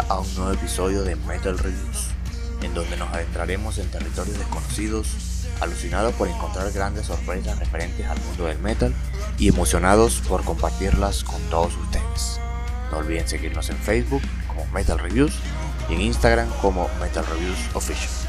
a un nuevo episodio de Metal Reviews, en donde nos adentraremos en territorios desconocidos, alucinados por encontrar grandes sorpresas referentes al mundo del metal y emocionados por compartirlas con todos ustedes. No olviden seguirnos en Facebook como Metal Reviews y en Instagram como Metal Reviews Official.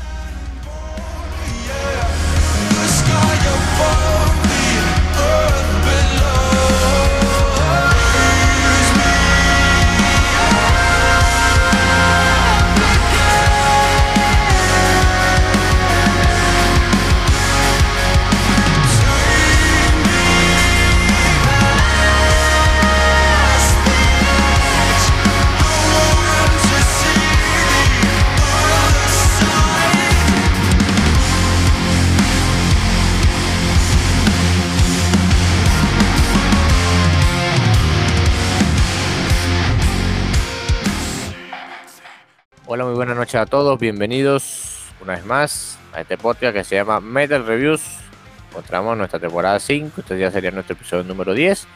Noches a todos. Bienvenidos una vez más a este podcast que se llama Metal Reviews. Encontramos nuestra temporada 5. Este ya sería nuestro episodio número 10.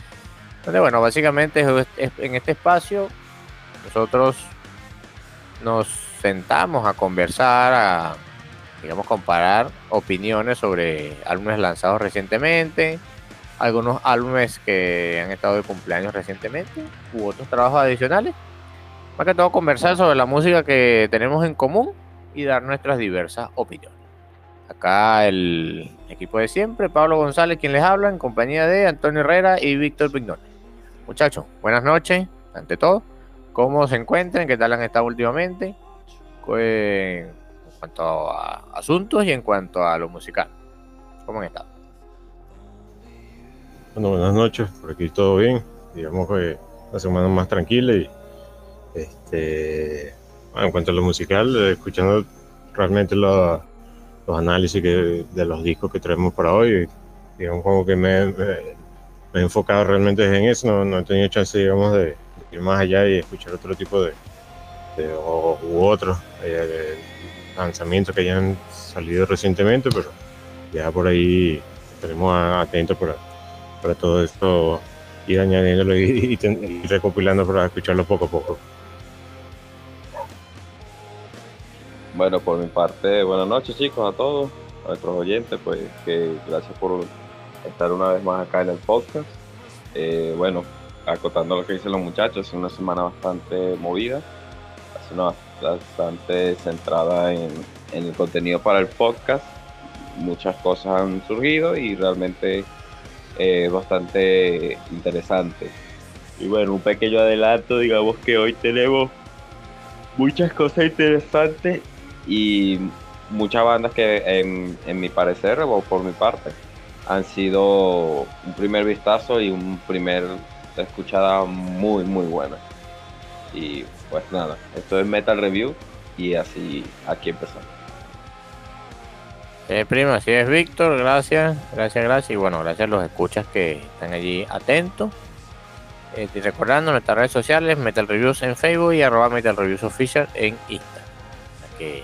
Entonces, bueno, básicamente en este espacio nosotros nos sentamos a conversar, a, digamos, comparar opiniones sobre álbumes lanzados recientemente, algunos álbumes que han estado de cumpleaños recientemente u otros trabajos adicionales más que todo conversar sobre la música que tenemos en común y dar nuestras diversas opiniones. Acá el equipo de siempre, Pablo González, quien les habla, en compañía de Antonio Herrera y Víctor Pignone. Muchachos, buenas noches, ante todo. ¿Cómo se encuentran? ¿Qué tal han estado últimamente? en cuanto a asuntos y en cuanto a lo musical. ¿Cómo han estado? Bueno, buenas noches, por aquí todo bien. Digamos que la semana más tranquila y este, en cuanto a lo musical, escuchando realmente los análisis de los discos que traemos para hoy, digamos como que me, he enfocado realmente en eso, no, he tenido chance, digamos, de, ir más allá y escuchar otro tipo de, u otros eh, lanzamientos que hayan salido recientemente, pero ya por ahí estaremos atentos para, para todo esto, ir añadiéndolo y recopilando para escucharlo poco a poco. Bueno, por mi parte, buenas noches chicos a todos, a nuestros oyentes, pues que gracias por estar una vez más acá en el podcast. Eh, bueno, acotando lo que dicen los muchachos, es una semana bastante movida, una bastante centrada en, el contenido para el podcast. Muchas cosas han surgido y realmente eh, bastante interesante. Y bueno, un pequeño adelanto, digamos que hoy tenemos muchas cosas interesantes y muchas bandas que en, mi parecer o por mi parte han sido un primer vistazo y un primer escuchada muy muy buena y pues nada esto es Metal Review y así aquí empezamos eh, primo, así es Víctor, gracias, gracias, gracias. Y bueno, gracias a los escuchas que están allí atentos. Eh, y recordando nuestras redes sociales, Metal Reviews en Facebook y arroba Metal Reviews Official en Instagram. Que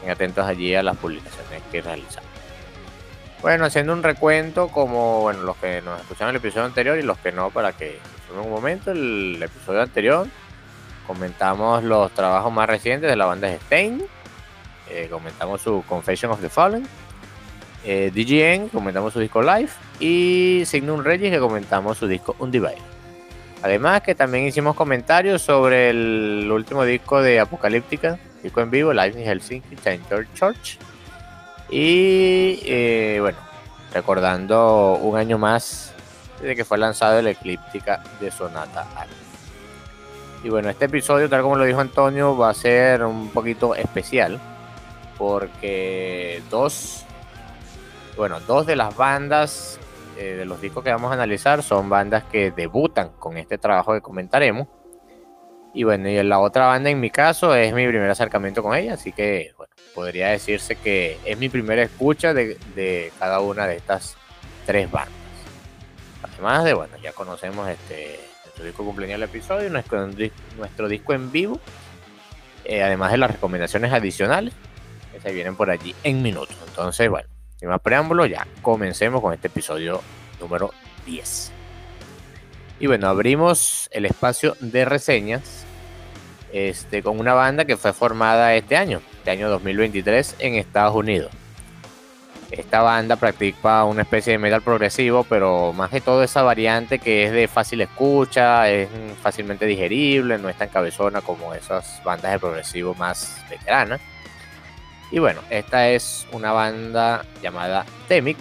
estén atentos allí a las publicaciones que realizamos. Bueno, haciendo un recuento como bueno, los que nos escucharon el episodio anterior y los que no, para que en un momento el episodio anterior comentamos los trabajos más recientes de la banda Stein, eh, comentamos su Confession of the Fallen, eh, DGN, comentamos su disco Live y Signum Regis que comentamos su disco Undivided. Además que también hicimos comentarios sobre el último disco de Apocalíptica, disco en vivo, Live in Helsinki, Center Church. Y eh, bueno, recordando un año más desde que fue lanzado el Eclíptica de Sonata Y bueno, este episodio, tal como lo dijo Antonio, va a ser un poquito especial porque dos, bueno, dos de las bandas eh, de los discos que vamos a analizar son bandas que debutan con este trabajo que comentaremos. Y bueno, y la otra banda en mi caso es mi primer acercamiento con ella, así que bueno, podría decirse que es mi primera escucha de, cada una de estas tres bandas. Además de, bueno, ya conocemos este, nuestro disco cumpleaños del episodio, nuestro, nuestro disco en vivo, eh, además de las recomendaciones adicionales que se vienen por allí en minutos. Entonces, bueno, sin más preámbulo, ya comencemos con este episodio número 10. Y bueno, abrimos el espacio de reseñas este, con una banda que fue formada este año, este año 2023 en Estados Unidos. Esta banda practica una especie de metal progresivo, pero más que todo esa variante que es de fácil escucha, es fácilmente digerible, no es tan cabezona como esas bandas de progresivo más veteranas. Y bueno, esta es una banda llamada Temic,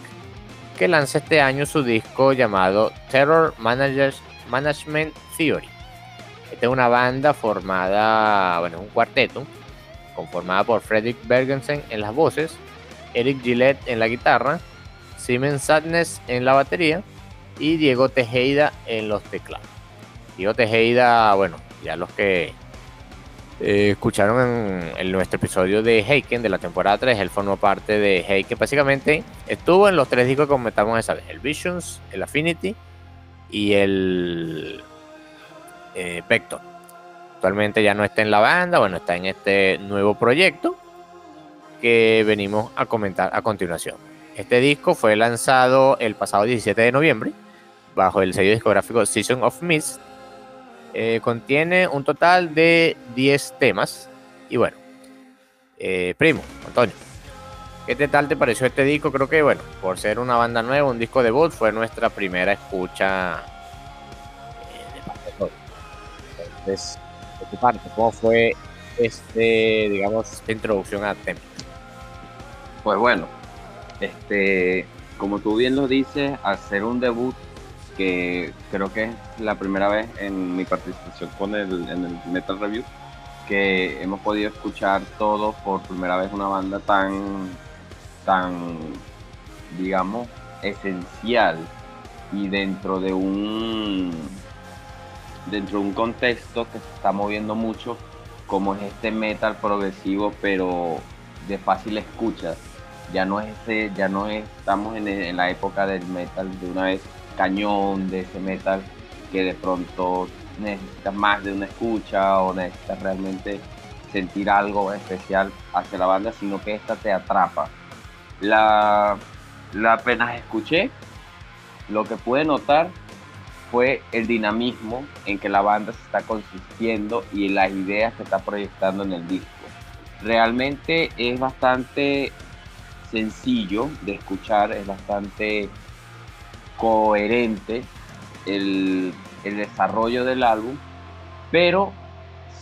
que lanza este año su disco llamado Terror Managers, Management Theory. Esta es una banda formada, bueno, un cuarteto, conformada por Frederick Bergensen en las voces, Eric Gillette en la guitarra, Simon Sadness en la batería y Diego Tejeda en los teclados. Diego Tejeda, bueno, ya los que eh, escucharon en, nuestro episodio de Heiken de la temporada 3, él formó parte de Heiken. Básicamente estuvo en los tres discos que comentamos esa vez: el Visions, el Affinity y el eh. Actualmente ya no está en la banda, bueno, está en este nuevo proyecto que venimos a comentar a continuación. Este disco fue lanzado el pasado 17 de noviembre bajo el sello discográfico Season of Mist. Eh, contiene un total de 10 temas. Y bueno, eh, primo, Antonio, ¿qué tal te pareció este disco? Creo que, bueno, por ser una banda nueva, un disco de voz, fue nuestra primera escucha eh. Entonces, de ¿cómo fue este, digamos, esta introducción a Tempo? Pues bueno, este, como tú bien lo dices, hacer un debut que creo que es la primera vez en mi participación con el, en el Metal Review que hemos podido escuchar todo por primera vez una banda tan, tan, digamos, esencial y dentro de un dentro de un contexto que se está moviendo mucho como es este metal progresivo pero de fácil escucha ya no es ese, ya no estamos en, la época del metal de una vez cañón, de ese metal que de pronto necesitas más de una escucha o necesitas realmente sentir algo especial hacia la banda, sino que esta te atrapa. La, la apenas escuché, lo que pude notar fue el dinamismo en que la banda se está consistiendo y las ideas que está proyectando en el disco. Realmente es bastante sencillo de escuchar, es bastante coherente el, desarrollo del álbum, pero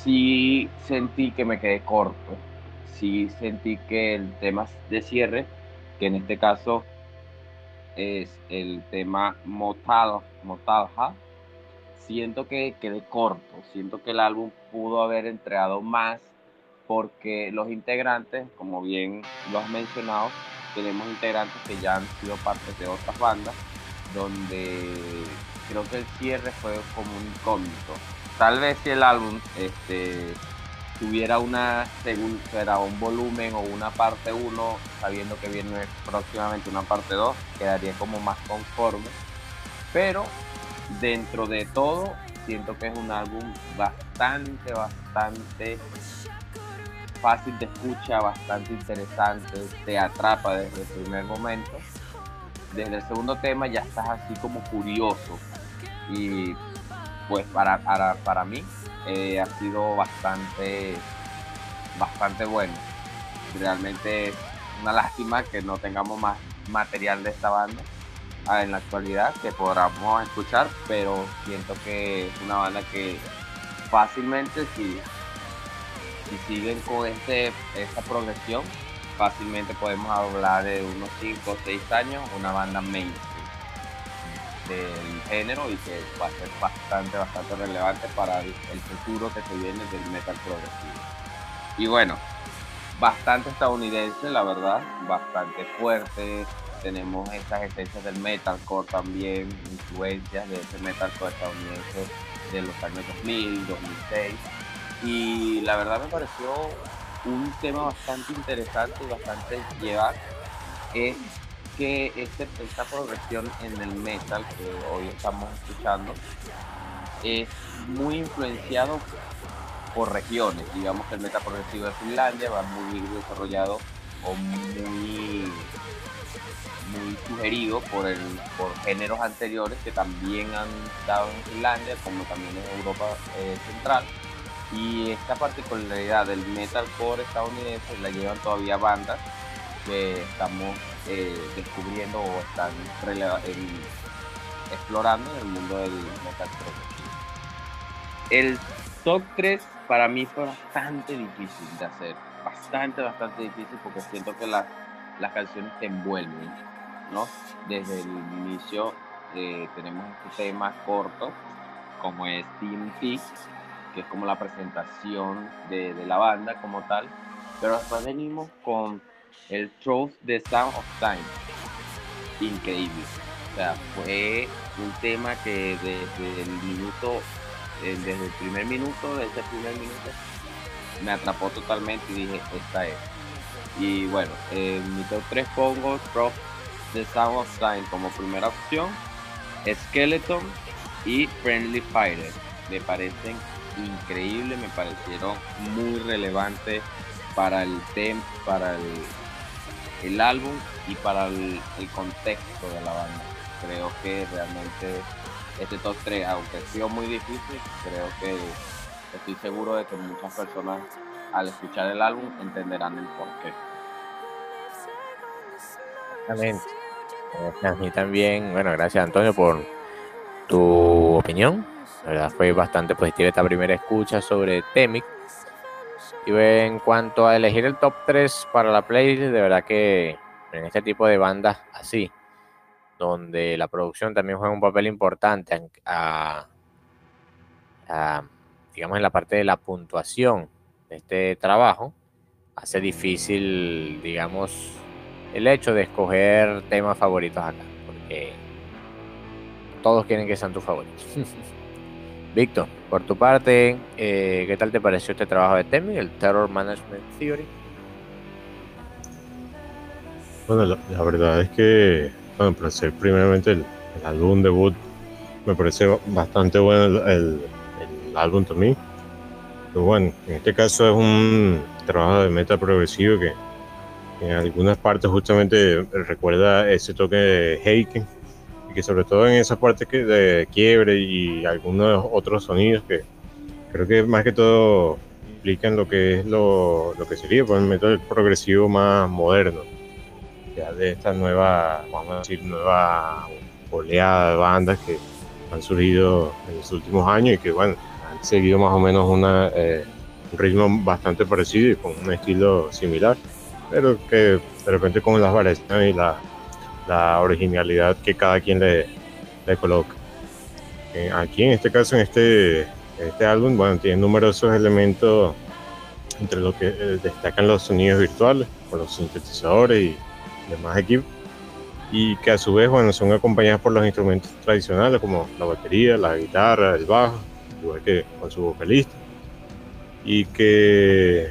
sí sentí que me quedé corto, sí sentí que el tema de cierre, que en este caso es el tema Motal, Motalha, siento que quedé corto, siento que el álbum pudo haber entregado más porque los integrantes, como bien lo has mencionado, tenemos integrantes que ya han sido parte de otras bandas, donde creo que el cierre fue como un incógnito. Tal vez si el álbum este, tuviera una segunda, un volumen o una parte 1, sabiendo que viene próximamente una parte 2, quedaría como más conforme. Pero dentro de todo, siento que es un álbum bastante, bastante fácil de escucha, bastante interesante, te atrapa desde el primer momento. Desde el segundo tema ya estás así como curioso y pues para, para, para mí eh, ha sido bastante, bastante bueno. Realmente una lástima que no tengamos más material de esta banda ah, en la actualidad que podamos escuchar, pero siento que es una banda que fácilmente si si siguen con este, esta progresión, fácilmente podemos hablar de unos 5 o 6 años, una banda mainstream del género y que va a ser bastante, bastante relevante para el, futuro que se viene del metal progresivo. Y bueno, bastante estadounidense, la verdad, bastante fuerte. Tenemos estas esencias del metalcore también, influencias de ese metalcore estadounidense de los años 2000, 2006 y la verdad me pareció un tema bastante interesante y bastante llevar es que este, esta progresión en el metal que hoy estamos escuchando es muy influenciado por regiones. Digamos que el metal progresivo de Finlandia va muy desarrollado o muy, sugerido por, el, por géneros anteriores que también han dado en Finlandia, como también en Europa eh, Central Y esta particularidad del metalcore estadounidense la llevan todavía bandas que estamos eh, descubriendo o están explorando en el mundo del metalcore. El top 3 para mí fue bastante difícil de hacer, bastante, bastante difícil porque siento que las, las canciones te envuelven, ¿no? Desde el inicio eh, tenemos este tema corto, como es Team T, que es como la presentación de, de, la banda como tal, pero después venimos con el Truth The Sound of Time, increíble. O sea, fue un tema que desde el minuto, eh, desde el primer minuto, desde el primer minuto, me atrapó totalmente y dije, esta es. Y bueno, en mi top 3 pongo Truth The Sound of Time como primera opción Skeleton y Friendly Fire. Me parecen increíbles, me parecieron muy relevantes para el tema, para el, el, álbum y para el, contexto de la banda. Creo que realmente este top 3, aunque ha sido muy difícil, creo que estoy seguro de que muchas personas al escuchar el álbum entenderán el porqué. Exactamente. A mí también, bueno, gracias Antonio por tu opinión. La verdad fue bastante positiva esta primera escucha sobre Temic. Y en cuanto a elegir el top 3 para la playlist, de verdad que en este tipo de bandas así, donde la producción también juega un papel importante digamos en la parte de la puntuación de este trabajo, hace difícil, digamos, el hecho de escoger temas favoritos acá, porque todos quieren que sean tus favoritos. Víctor, por tu parte, eh, ¿qué tal te pareció este trabajo de Temi, el Terror Management Theory? Bueno, la, verdad es que, bueno, para ser primeramente el, álbum debut, me parece bastante bueno el, álbum también. Pero bueno, en este caso es un trabajo de meta progresivo que en algunas partes justamente recuerda ese toque de Heiken, que sobre todo en esa parte que de quiebre y algunos otros sonidos que creo que más que todo implican lo que es lo, lo que sería pues, el método progresivo más moderno, ya de esta nueva, vamos a decir, nueva oleada de bandas que han surgido en los últimos años y que bueno, han seguido más o menos una, eh, un ritmo bastante parecido y con un estilo similar pero que de repente con las variaciones y la, la originalidad que cada quien le, le coloca. Eh, aquí en este caso, en este, este álbum, bueno, tiene numerosos elementos entre los que eh, destacan los sonidos virtuales, con los sintetizadores y demás equipos, y que a su vez, bueno, son acompañados por los instrumentos tradicionales como la batería, la guitarra, el bajo, igual que con su vocalista, y que,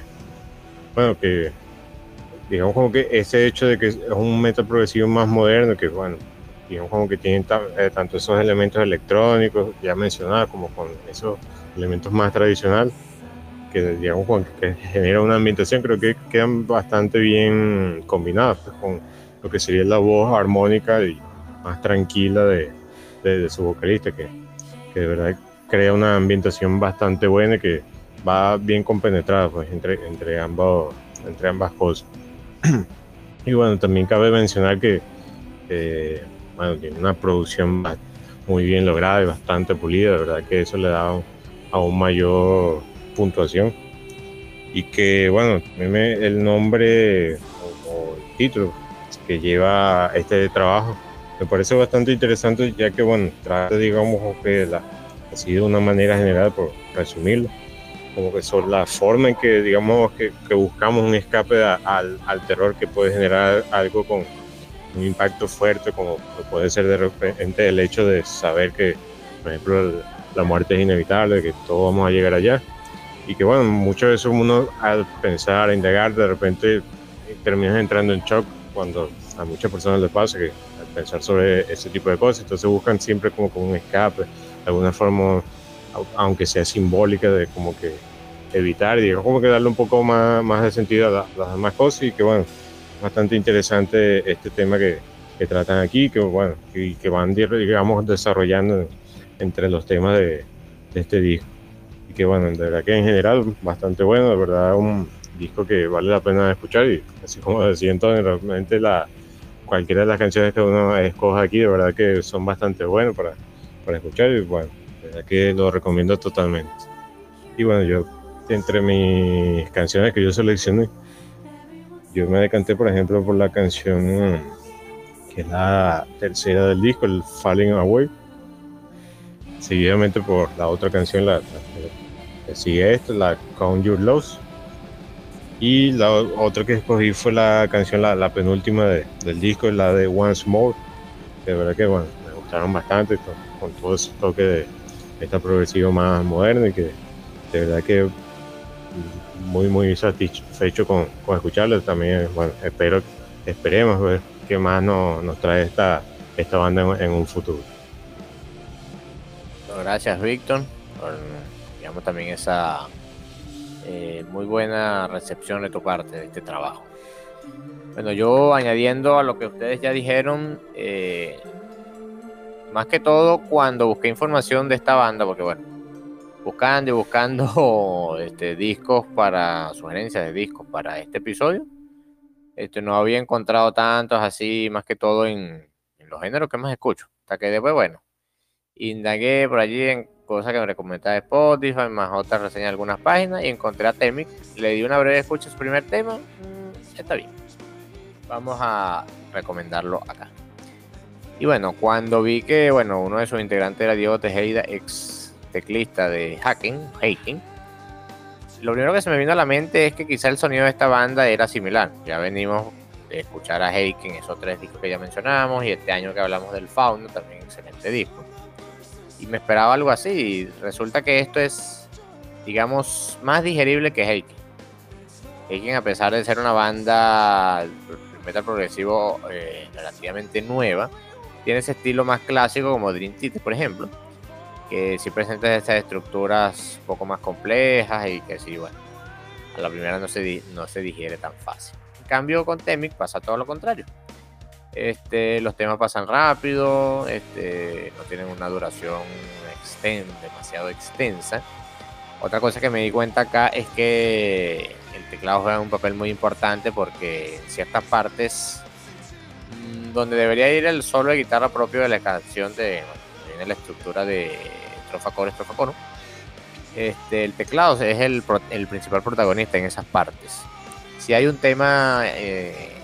bueno, que digamos como que ese hecho de que es un metal progresivo más moderno, que bueno, digamos como que tiene eh, tanto esos elementos electrónicos ya mencionados como con esos elementos más tradicionales, que digamos que genera una ambientación, creo que quedan bastante bien combinados pues, con lo que sería la voz armónica y más tranquila de, de, su vocalista, que, que, de verdad crea una ambientación bastante buena y que va bien compenetrada pues, entre, entre, ambos, entre ambas cosas y bueno, también cabe mencionar que bueno, tiene una producción muy bien lograda y bastante pulida, de verdad que eso le da aún mayor puntuación. Y que bueno, el nombre o, el título que lleva este trabajo me parece bastante interesante ya que bueno, trata digamos que así de una manera general por resumirlo como que son la forma en que, digamos, que, buscamos un escape al, al, terror que puede generar algo con un impacto fuerte, como puede ser de repente el hecho de saber que, por ejemplo, la muerte es inevitable, que todos vamos a llegar allá. Y que, bueno, mucho de eso uno al pensar, a indagar, de repente terminas entrando en shock cuando a muchas personas les pasa que al pensar sobre ese tipo de cosas, entonces buscan siempre como, como un escape, de alguna forma aunque sea simbólica, de como que evitar, digamos, como que darle un poco más, más de sentido a, las demás cosas y que bueno, bastante interesante este tema que, que tratan aquí, que bueno, y que van, digamos, desarrollando entre los temas de, de este disco. Y que bueno, de verdad que en general bastante bueno, de verdad un disco que vale la pena escuchar y así como decía entonces, realmente la, cualquiera de las canciones que uno escoja aquí, de verdad que son bastante buenos para, para escuchar y bueno, de verdad que lo recomiendo totalmente. Y bueno, yo entre mis canciones que yo seleccioné, yo me decanté por ejemplo por la canción que es la tercera del disco, el Falling Away, seguidamente por la otra canción, la, que sigue esto, la Count Your Loss. Y la otra que escogí fue la canción, la, penúltima del disco, la de Once More. De verdad que bueno, me gustaron bastante con, todo ese toque de esta progresivo más moderno y que de verdad que muy muy satisfecho con, con escucharlo. También bueno, espero, esperemos ver qué más nos, nos trae esta, esta banda en, un futuro. Gracias Víctor por digamos también esa eh, muy buena recepción de tu parte de este trabajo. Bueno, yo añadiendo a lo que ustedes ya dijeron, eh, más que todo cuando busqué información de esta banda, porque bueno, buscando y buscando este, discos para, sugerencias de discos para este episodio, este, no había encontrado tantos así, más que todo en, los géneros que más escucho. Hasta que después, bueno, indagué por allí en cosa que me recomendaba Spotify, más otras reseñas de algunas páginas y encontré a Temic. Le di una breve escucha a su primer tema. Está bien. Vamos a recomendarlo acá. Y bueno, cuando vi que bueno, uno de sus integrantes era Diego Tejeda, ex teclista de Hacking, Hating, lo primero que se me vino a la mente es que quizá el sonido de esta banda era similar. Ya venimos de escuchar a Haken, esos tres discos que ya mencionamos, y este año que hablamos del Fauno, también excelente disco y me esperaba algo así. Y resulta que esto es, digamos, más digerible que Heiken. Heiken, a pesar de ser una banda metal progresivo eh, relativamente nueva, tiene ese estilo más clásico como Dream Theater, por ejemplo, que sí presenta estas estructuras un poco más complejas y que sí, bueno, a la primera no se, no se digiere tan fácil. En cambio, con Temic pasa todo lo contrario este, los temas pasan rápido, este, no tienen una duración demasiado extensa. Otra cosa que me di cuenta acá es que el teclado juega un papel muy importante porque en ciertas partes mm, donde debería ir el solo de guitarra propio de la canción de la estructura de estrofa coro estrofa coro este, el teclado es el, principal protagonista en esas partes si hay un tema eh,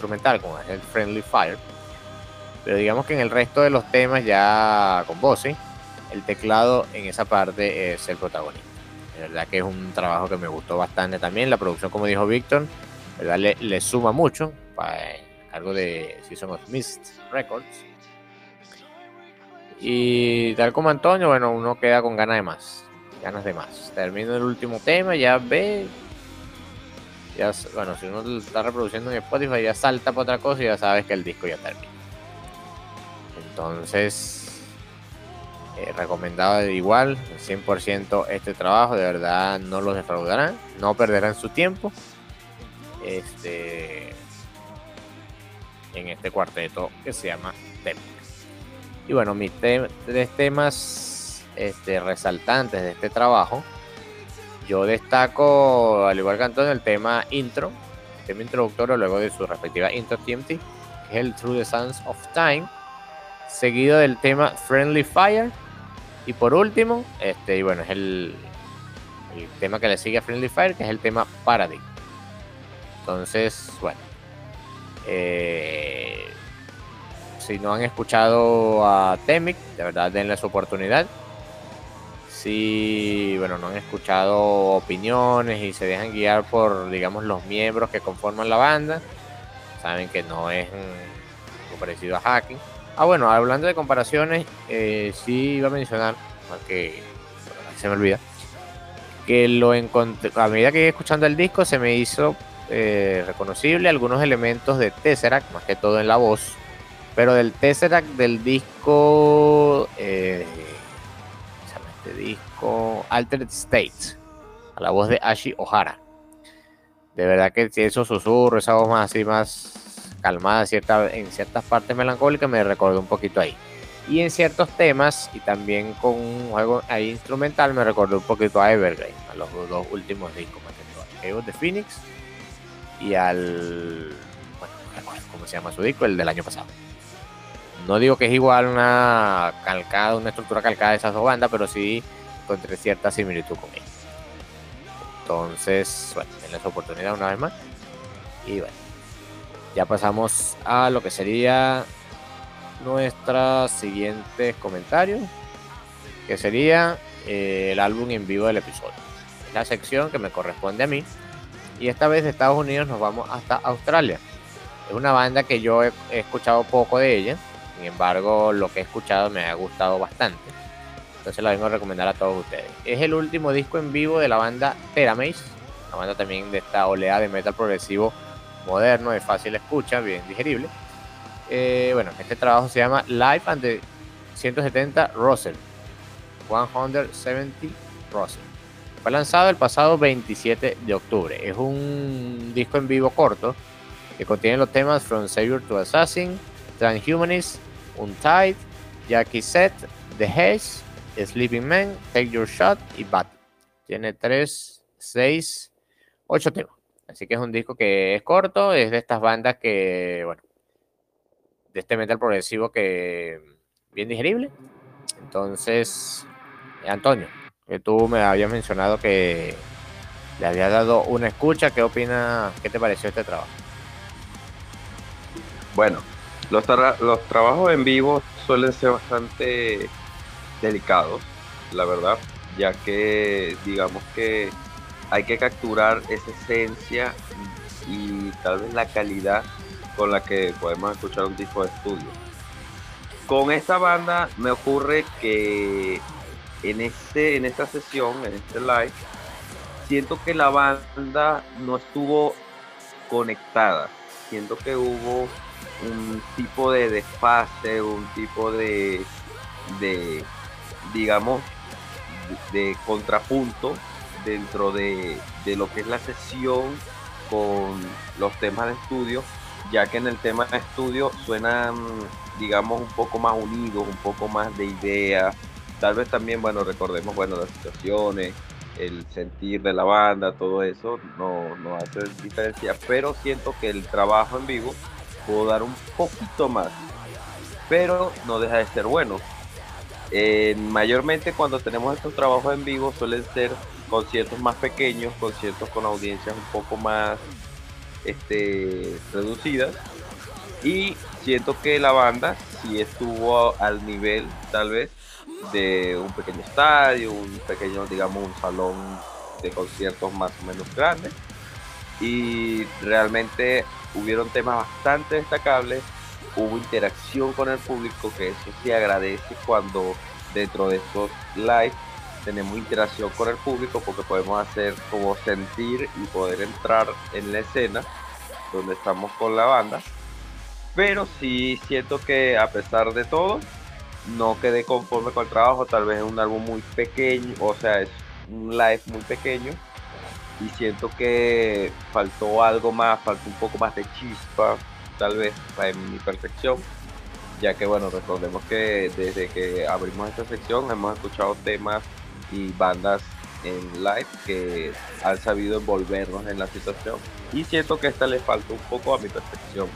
instrumental, como es el Friendly Fire. Pero digamos que en el resto de los temas, ya con voces, el teclado en esa parte es el protagonista. De verdad que es un trabajo que me gustó bastante también. La producción, como dijo Víctor, ¿verdad? Le, suma mucho para cargo de Season of Mist Records. Y tal como Antonio, bueno, uno queda con ganas de más. Ganas de más. Termino el último tema, ya ve bueno, si uno está reproduciendo en Spotify, ya salta para otra cosa y ya sabes que el disco ya termina. Entonces, eh, recomendado igual, 100% este trabajo, de verdad no los defraudarán, no perderán su tiempo. Este en este cuarteto que se llama Tempo. Y bueno, mis tres temas este, resaltantes de este trabajo yo destaco, al igual que Antonio, el tema intro, el tema introductorio luego de su respectiva intro TMT, que es el Through the Sands of Time, seguido del tema Friendly Fire, y por último, este, y bueno, es el, el tema que le sigue a Friendly Fire, que es el tema Paradigm. Entonces, bueno, eh, si no han escuchado a Temic, de verdad denle su oportunidad si bueno, no han escuchado opiniones y se dejan guiar por, digamos, los miembros que conforman la banda, saben que no es parecido a Hacking. Ah, bueno, hablando de comparaciones, eh, sí iba a mencionar, que se me olvida, que lo encontré, a medida que iba escuchando el disco se me hizo eh, reconocible algunos elementos de Tesseract, más que todo en la voz, pero del Tesseract del disco... Eh, este disco Altered States, a la voz de Ashi O'Hara. De verdad que esos susurros, esa voz más así, más calmada cierta, en ciertas partes melancólicas, me recordó un poquito ahí. Y en ciertos temas, y también con juego ahí instrumental, me recordó un poquito a Evergreen, a los dos últimos discos, más que todo, de Phoenix y al. Bueno, ¿cómo se llama su disco? El del año pasado. No digo que es igual una calcada, una estructura calcada de esas dos bandas, pero sí encontré cierta similitud con ellos. Entonces, bueno, en esa oportunidad una vez más. Y bueno, ya pasamos a lo que sería nuestros siguientes comentarios, que sería eh, el álbum en vivo del episodio. La sección que me corresponde a mí. Y esta vez de Estados Unidos nos vamos hasta Australia. Es una banda que yo he, escuchado poco de ella. Sin embargo, lo que he escuchado me ha gustado bastante. Entonces la vengo a recomendar a todos ustedes. Es el último disco en vivo de la banda Teramace. La banda también de esta oleada de metal progresivo moderno, de fácil escucha, bien digerible. Eh, bueno, este trabajo se llama Live and the 170 Russell. 170 Russell. Fue lanzado el pasado 27 de octubre. Es un disco en vivo corto que contiene los temas From Savior to Assassin, Transhumanist, Untied, Jackie Set, The Haze, Sleeping Man, Take Your Shot y Bat. Tiene 3, 6, 8 temas. Así que es un disco que es corto, es de estas bandas que, bueno, de este metal progresivo que bien digerible. Entonces, Antonio, que tú me habías mencionado que le habías dado una escucha, ¿qué opinas? ¿Qué te pareció este trabajo? Bueno, los, los trabajos en vivo suelen ser bastante delicados, la verdad, ya que digamos que hay que capturar esa esencia y tal vez la calidad con la que podemos escuchar un disco de estudio. Con esta banda me ocurre que en, este, en esta sesión, en este live, siento que la banda no estuvo conectada. Siento que hubo un tipo de desfase, un tipo de, de digamos, de contrapunto dentro de, lo que es la sesión con los temas de estudio, ya que en el tema de estudio suenan, digamos, un poco más unidos, un poco más de ideas. Tal vez también, bueno, recordemos, bueno, las situaciones, el sentir de la banda, todo eso no, no hace diferencia, pero siento que el trabajo en vivo dar un poquito más, pero no deja de ser bueno. Eh, mayormente cuando tenemos estos trabajos en vivo suelen ser conciertos más pequeños, conciertos con audiencias un poco más este, reducidas. Y siento que la banda sí estuvo al nivel, tal vez, de un pequeño estadio, un pequeño, digamos, un salón de conciertos más o menos grande. Y realmente hubieron temas bastante destacables, hubo interacción con el público, que eso sí agradece cuando dentro de estos live tenemos interacción con el público porque podemos hacer como sentir y poder entrar en la escena donde estamos con la banda. Pero sí siento que a pesar de todo, no quedé conforme con el trabajo. Tal vez es un álbum muy pequeño, o sea, es un live muy pequeño. Y siento que faltó algo más, faltó un poco más de chispa, tal vez en mi perfección. Ya que, bueno, recordemos que desde que abrimos esta sección hemos escuchado temas y bandas en live que han sabido envolvernos en la situación. Y siento que esta le falta un poco a mi percepción.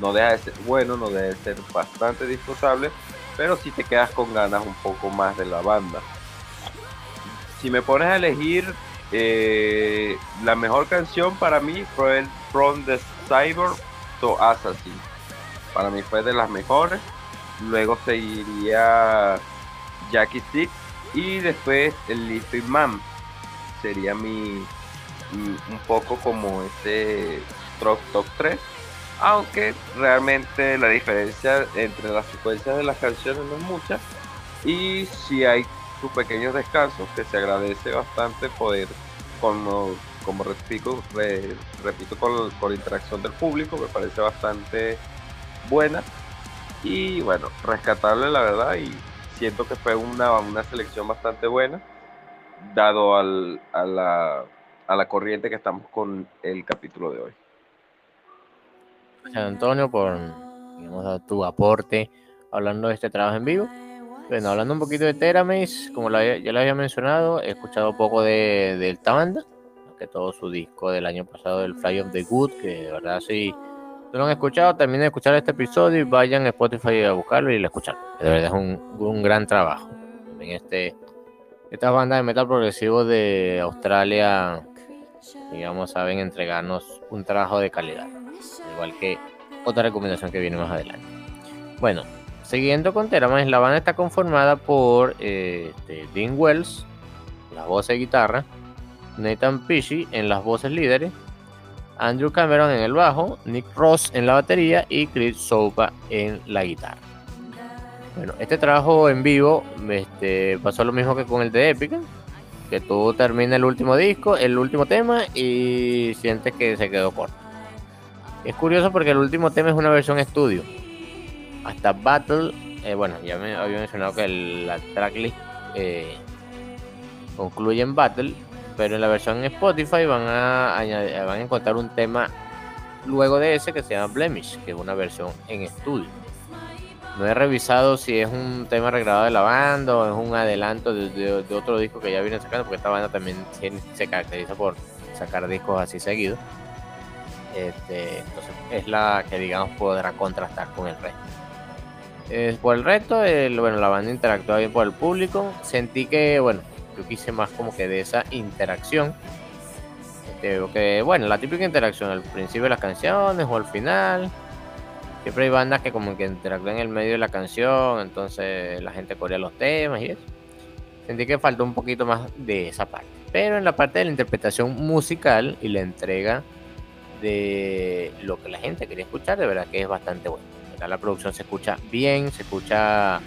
No deja de ser bueno, no debe de ser bastante disfrutable, pero si te quedas con ganas un poco más de la banda. Si me pones a elegir, eh, la mejor canción para mí fue el From the Cyber to Assassin. Para mí fue de las mejores. Luego seguiría Jackie Stick y después el Little Man sería mi, un poco como ese Top Top 3. Aunque realmente la diferencia entre las secuencias de las canciones no es mucha. Y si hay sus pequeños descansos que se agradece bastante poder, como, como repito, repito con, con la interacción del público, me parece bastante buena. Y bueno, rescatable la verdad y siento que fue una, una selección bastante buena, dado al, a, la, a la corriente que estamos con el capítulo de hoy. Antonio, por tu aporte hablando de este trabajo en vivo. Bueno, hablando un poquito de Teramace, como ya lo había mencionado, he escuchado poco de, de esta banda, que todo su disco del año pasado, el Fly of the Good, que de verdad sí no lo han escuchado, de escuchar este episodio y vayan a Spotify a buscarlo y lo escuchan. De verdad es un, un gran trabajo. También este, estas bandas de metal progresivo de Australia, digamos, saben entregarnos un trabajo de calidad. Igual que otra recomendación que viene más adelante. Bueno, siguiendo con Teramace, la banda está conformada por este, Dean Wells, la voz de guitarra, Nathan Pishy en las voces líderes, Andrew Cameron en el bajo, Nick Ross en la batería y Chris Soupa en la guitarra. Bueno, este trabajo en vivo este, pasó lo mismo que con el de Epica, que tú terminas el último disco, el último tema y sientes que se quedó corto. Es curioso porque el último tema es una versión estudio. Hasta Battle, eh, bueno, ya me había mencionado que la tracklist eh, concluye en Battle, pero en la versión Spotify van a, encontrar un tema luego de ese que se llama Blemish, que es una versión en estudio. No he revisado si es un tema regrabado de la banda o es un adelanto de, otro disco que ya vienen sacando, porque esta banda también se, caracteriza por sacar discos así seguidos. Este, entonces es la que digamos podrá contrastar con el resto. Por el resto, bueno, la banda interactúa bien por el público. Sentí que, bueno, yo quise más como que de esa interacción. Este, que, bueno, la típica interacción al principio de las canciones o al final. Siempre hay bandas que como que interactúan en el medio de la canción, entonces la gente corea los temas y eso. Sentí que faltó un poquito más de esa parte. Pero en la parte de la interpretación musical y la entrega de lo que la gente quería escuchar, de verdad que es bastante bueno. La producción se escucha bien, se escucha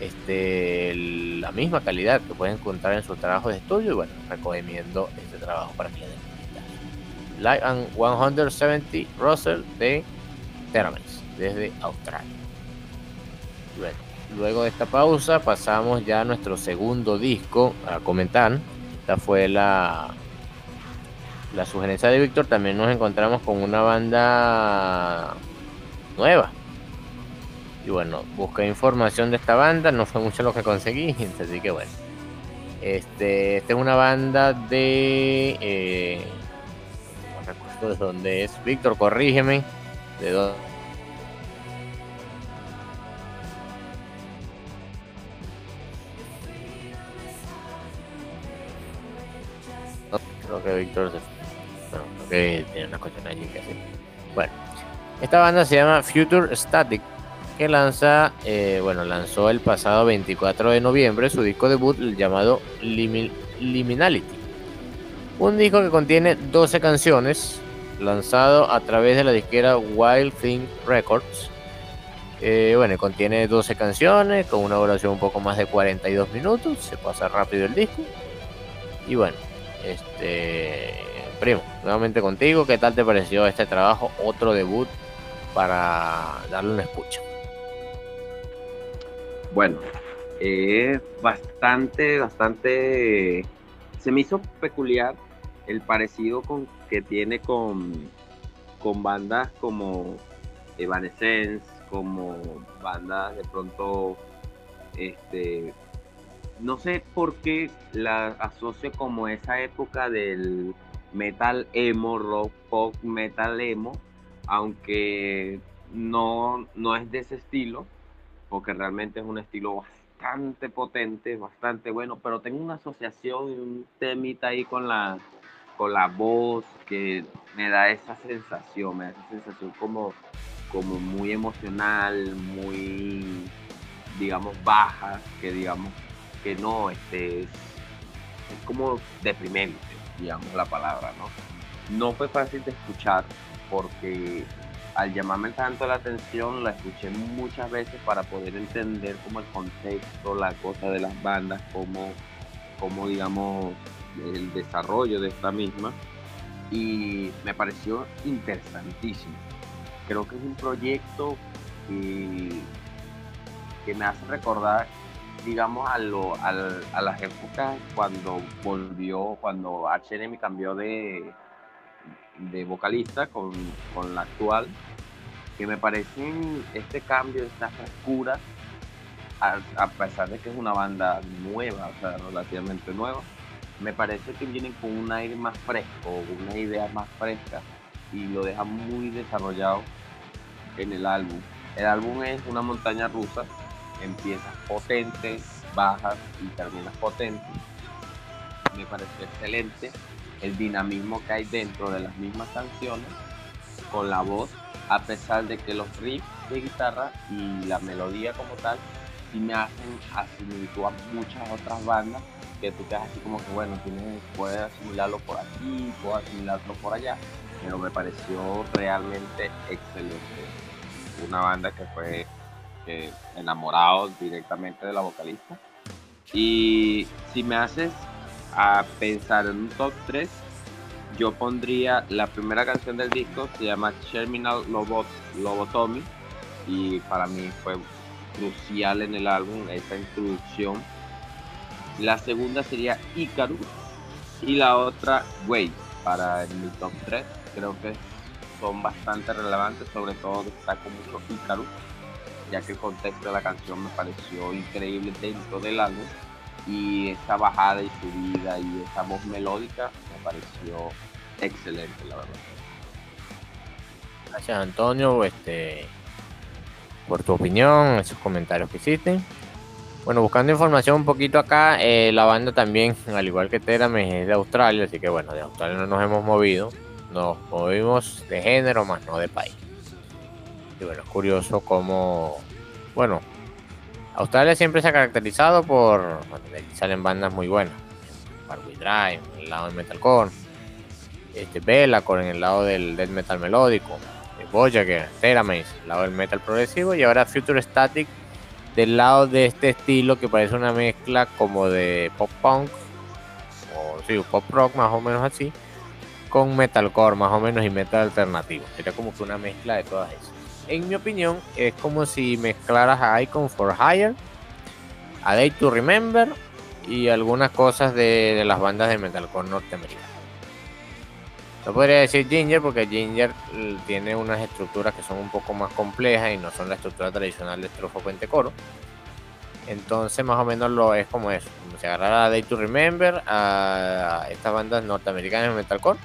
este, la misma calidad que pueden encontrar en su trabajo de estudio. Y bueno, recomiendo este trabajo para que le den Live and 170 Russell de Terminus desde Australia. Bueno, luego de esta pausa pasamos ya a nuestro segundo disco a comentar. Esta fue la, la sugerencia de Víctor. También nos encontramos con una banda nueva y bueno, busqué información de esta banda, no fue mucho lo que conseguí, así que bueno. Este, es una banda de. Eh, no recuerdo de dónde es. Víctor, corrígeme. De dónde. creo que Víctor se Bueno, creo que tiene una cuestión allí que hacer. Bueno, esta banda se llama Future Static que lanza, eh, bueno, lanzó el pasado 24 de noviembre su disco debut llamado Liminality. Un disco que contiene 12 canciones, lanzado a través de la disquera Wild Thing Records. Eh, bueno, contiene 12 canciones con una duración un poco más de 42 minutos, se pasa rápido el disco. Y bueno, este primo, nuevamente contigo, ¿qué tal te pareció este trabajo? Otro debut para darle una escucha. Bueno, es bastante, bastante. Se me hizo peculiar el parecido con, que tiene con, con bandas como Evanescence, como bandas de pronto. Este, no sé por qué la asocio como esa época del metal emo, rock, pop, metal emo, aunque no, no es de ese estilo porque realmente es un estilo bastante potente, bastante bueno, pero tengo una asociación y un temita ahí con la, con la voz que me da esa sensación, me da esa sensación como, como muy emocional, muy, digamos, baja, que digamos que no, este, es, es como deprimente, digamos la palabra, ¿no? No fue fácil de escuchar porque al llamarme tanto la atención, la escuché muchas veces para poder entender como el contexto, la cosa de las bandas, como, como digamos el desarrollo de esta misma. Y me pareció interesantísimo. Creo que es un proyecto que, me hace recordar, digamos, a, lo, a, las épocas cuando volvió, cuando HNM cambió de, de vocalista con, la actual, que me parecen este cambio, esta frescura a, a pesar de que es una banda nueva, o sea, relativamente nueva, me parece que vienen con un aire más fresco, una idea más fresca y lo deja muy desarrollado en el álbum. El álbum es una montaña rusa, empiezas potente, bajas y terminas potente. Me pareció excelente el dinamismo que hay dentro de las mismas canciones con la voz, a pesar de que los riffs de guitarra y la melodía como tal sí me hacen asimilar a muchas otras bandas que tú quedas así como que bueno, tienes, puedes asimilarlo por aquí, puedes asimilarlo por allá, pero me pareció realmente excelente. Una banda que fue eh, enamorado directamente de la vocalista. Y si me haces a pensar en un top 3, yo pondría la primera canción del disco, se llama Terminal Lobot Lobotomy, y para mí fue crucial en el álbum esa introducción. La segunda sería Icarus y la otra Wave para mi top 3. Creo que son bastante relevantes, sobre todo destaco mucho Icarus, ya que el contexto de la canción me pareció increíble dentro del álbum y esa bajada y subida y esa voz melódica me pareció excelente, la verdad. Gracias Antonio, este, por tu opinión, esos comentarios que hiciste. Bueno, buscando información un poquito acá, eh, la banda también, al igual que Terame, es de Australia, así que bueno, de Australia no nos hemos movido, nos movimos de género más no de país. Y bueno, es curioso cómo, bueno, Australia siempre se ha caracterizado por, bueno, salen bandas muy buenas, Barbie Drive, en el lado del metalcore, este, Bellacore en el lado del death metal melódico, Voyager, Teramace, el lado del metal progresivo, y ahora Future Static del lado de este estilo que parece una mezcla como de pop punk o sí, pop rock más o menos así con metalcore más o menos y metal alternativo. Sería como que una mezcla de todas esas en mi opinión es como si mezclaras a Icon for Hire a Day to Remember y algunas cosas de, las bandas de metalcore norteamericanas no podría decir Ginger porque Ginger tiene unas estructuras que son un poco más complejas y no son la estructura tradicional de estrofo puente coro. Entonces más o menos lo es como eso. Como si agarrara a Day to Remember a estas bandas norteamericanas de metalcore.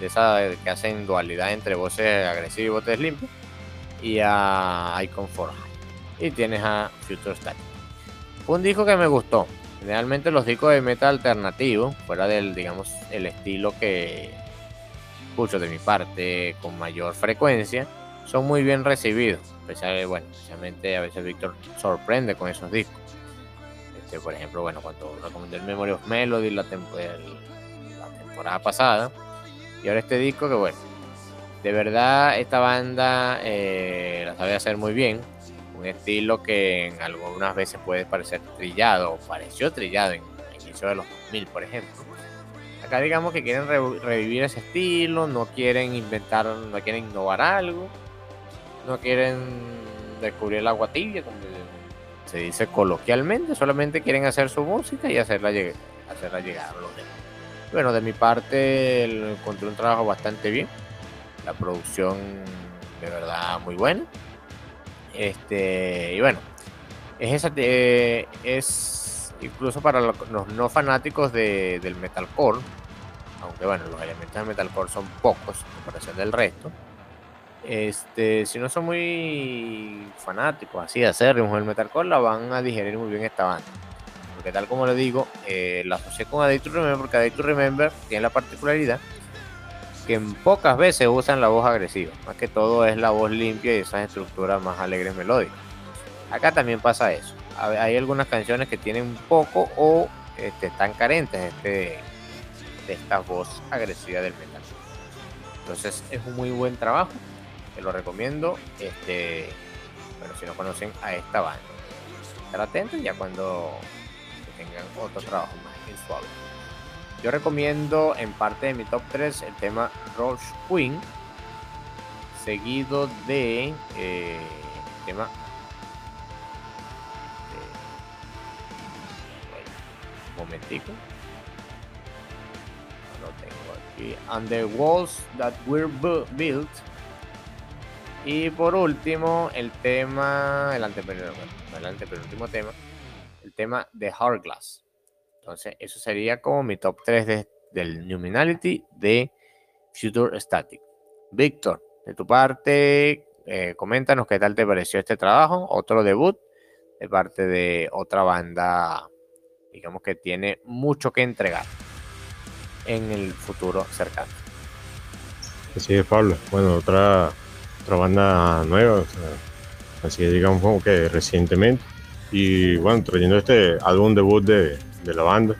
De esas que hacen dualidad entre voces agresivas y voces limpias. Y a Icon 4 Y tienes a Future Static. Un disco que me gustó. Generalmente los discos de metal alternativo, fuera del, digamos, el estilo que escucho de mi parte con mayor frecuencia, son muy bien recibidos. bueno, especialmente a veces Víctor sorprende con esos discos. Este, por ejemplo, bueno, cuando recomendé el Memory of Melody la temporada pasada, y ahora este disco que bueno, de verdad esta banda eh, la sabe hacer muy bien un estilo que en algunas veces puede parecer trillado o pareció trillado en el inicio de los 2000, por ejemplo. Acá digamos que quieren revivir ese estilo, no quieren inventar, no quieren innovar algo, no quieren descubrir el agua tibia, como se dice coloquialmente, solamente quieren hacer su música y hacerla, llegar, hacerla llegar. Bueno, de mi parte encontré un trabajo bastante bien, la producción de verdad muy buena este, y bueno, es esa es incluso para los no fanáticos de, del metalcore, aunque bueno, los elementos del metalcore son pocos en comparación del resto. Este, si no son muy fanáticos así de acérrimos del metalcore, la van a digerir muy bien esta banda. Porque tal como le digo, eh, la asocié con A Day to Remember, porque A Day to Remember tiene la particularidad que en pocas veces usan la voz agresiva, más que todo es la voz limpia y esas estructuras más alegres melódicas. Acá también pasa eso. Hay algunas canciones que tienen poco o este, están carentes este, de esta voz agresiva del metal. Entonces es un muy buen trabajo, te lo recomiendo. Este, pero si no conocen a esta banda, estar atentos ya cuando tengan otro trabajo más suave. Yo recomiendo en parte de mi top 3 el tema Rush Queen, seguido de eh, el tema un momentico. Lo tengo aquí. And the walls that were built. Y por último, el tema, el antepenúltimo, el antepenúltimo tema, el tema de Hourglass. Entonces, eso sería como mi top 3 de, del Numinality de Future Static. Víctor, de tu parte, eh, coméntanos qué tal te pareció este trabajo, otro debut de parte de otra banda, digamos que tiene mucho que entregar en el futuro cercano. Así es, Pablo. Bueno, otra, otra banda nueva, así digamos como que recientemente. Y bueno, trayendo este álbum debut de, de la banda.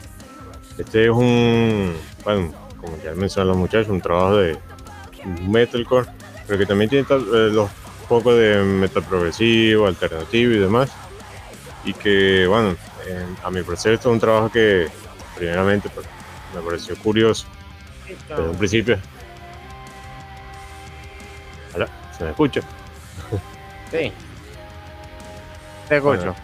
Este es un, bueno, como ya mencionaron los muchachos, un trabajo de metalcore, pero que también tiene eh, los pocos de metal progresivo, alternativo y demás. Y que, bueno, a mi parecer esto es un trabajo que, primeramente, pues, me pareció curioso desde un principio. Hola, ¿se me escucha? Sí. Te escucho.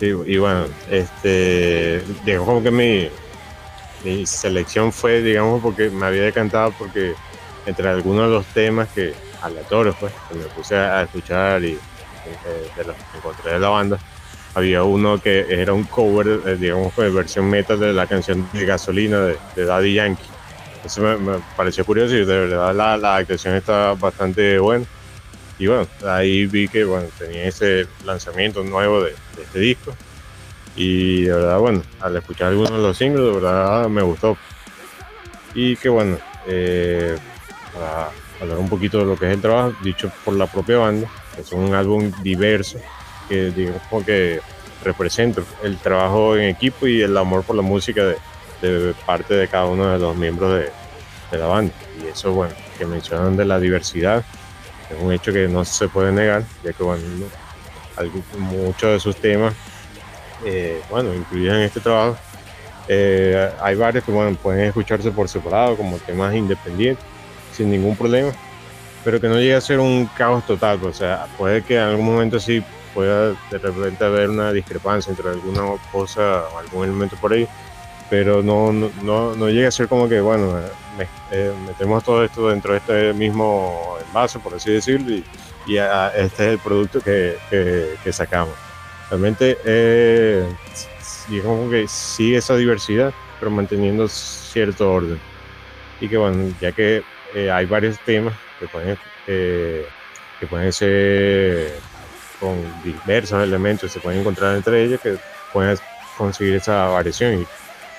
Y bueno, este, digamos como que mi, selección fue, digamos, porque me había decantado porque entre algunos de los temas que aleatorios, pues, que me puse a, escuchar y eh, de los que encontré de la banda, había uno que era un cover, eh, digamos, de versión metal de la canción de Gasolina de, Daddy Yankee. Eso me, pareció curioso y de verdad la, la actuación está bastante buena. Y bueno, ahí vi que bueno, tenía ese lanzamiento nuevo de, este disco. Y de verdad, bueno, al escuchar algunos de los singles, de verdad me gustó. Y que bueno, eh, para hablar un poquito de lo que es el trabajo, dicho por la propia banda, es un álbum diverso, que digamos que representa el trabajo en equipo y el amor por la música de, parte de cada uno de los miembros de la banda. Y eso, bueno, que mencionan de la diversidad, es un hecho que no se puede negar, ya que bueno, muchos de sus temas, eh, bueno, incluidos en este trabajo, eh, hay varios que bueno, pueden escucharse por separado como temas independientes, sin ningún problema, pero que no llegue a ser un caos total, pues, o sea, puede que en algún momento sí pueda de repente haber una discrepancia entre alguna cosa o algún elemento por ahí, pero no, no, no, llega a ser como que, bueno, eh, metemos todo esto dentro de este mismo envase, por así decirlo, y, este es el producto que, que, sacamos. Realmente, eh, digamos que sigue esa diversidad, pero manteniendo cierto orden. Y que, bueno, ya que eh, hay varios temas que pueden, que pueden ser con diversos elementos, se pueden encontrar entre ellos, que pueden conseguir esa variación.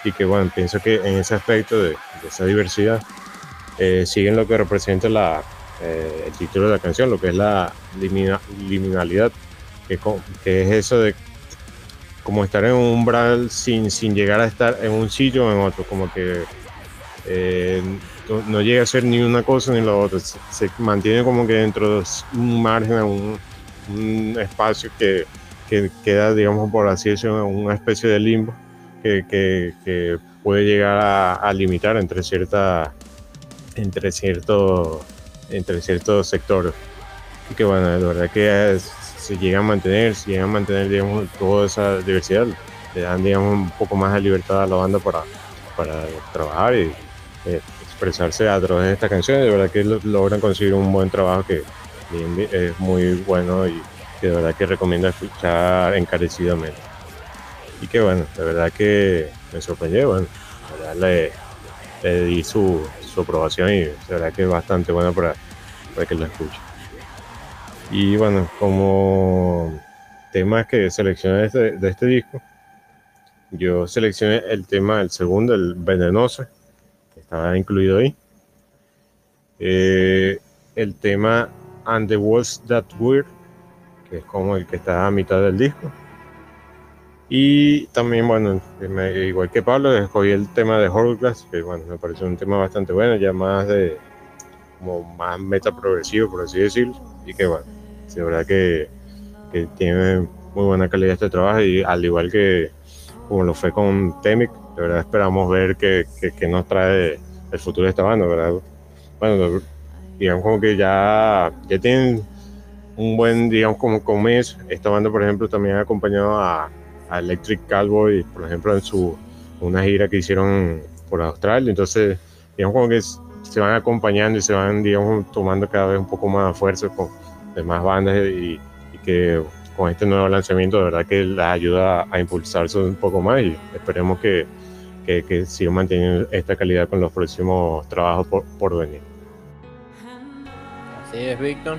Y que bueno, pienso que en ese aspecto de, esa diversidad eh, siguen lo que representa eh, el título de la canción, lo que es la liminalidad, que, es eso de como estar en un umbral sin, sin llegar a estar en un sitio o en otro, como que eh, no, llega a ser ni una cosa ni la otra, se, mantiene como que dentro de un margen, un, un espacio que, que queda, digamos, por así decirlo, una especie de limbo que, puede llegar a, limitar entre cierta entre ciertos entre ciertos sectores y que bueno la verdad que se llega a mantener se llega a mantener digamos toda esa diversidad. Le dan digamos un poco más de libertad a la banda para para trabajar y eh, expresarse a través de esta canción de verdad que logran conseguir un buen trabajo que es muy bueno y que de verdad que recomiendo escuchar encarecidamente y que bueno, de verdad que me sorprendió, bueno, le, le, di su, su, aprobación y de verdad que es bastante bueno para, que lo escuche. Y bueno, como temas que seleccioné de este, de este disco, yo seleccioné el tema, el segundo, el venenoso, que estaba incluido ahí. Eh, el tema And the Walls That Weird, que es como el que está a mitad del disco. Y también, bueno, igual que Pablo, escogí el tema de Horrorglass, que bueno, me pareció un tema bastante bueno, ya más de como más meta progresivo, por así decirlo, y que bueno, de verdad que, que, tiene muy buena calidad este trabajo y al igual que como lo fue con Temic, de verdad esperamos ver qué, nos trae el futuro de esta banda, ¿verdad? Bueno, digamos como que ya, ya tienen un buen, digamos, como comienzo. Esta banda, por ejemplo, también ha acompañado a a Electric Cowboy, por ejemplo, en su una gira que hicieron por Australia. Entonces, digamos como que se van acompañando y se van, digamos, tomando cada vez un poco más fuerza con demás bandas y, y que con este nuevo lanzamiento, de verdad que la ayuda a impulsarse un poco más y esperemos que, que, que sigan manteniendo esta calidad con los próximos trabajos por, por venir. Así es, Víctor.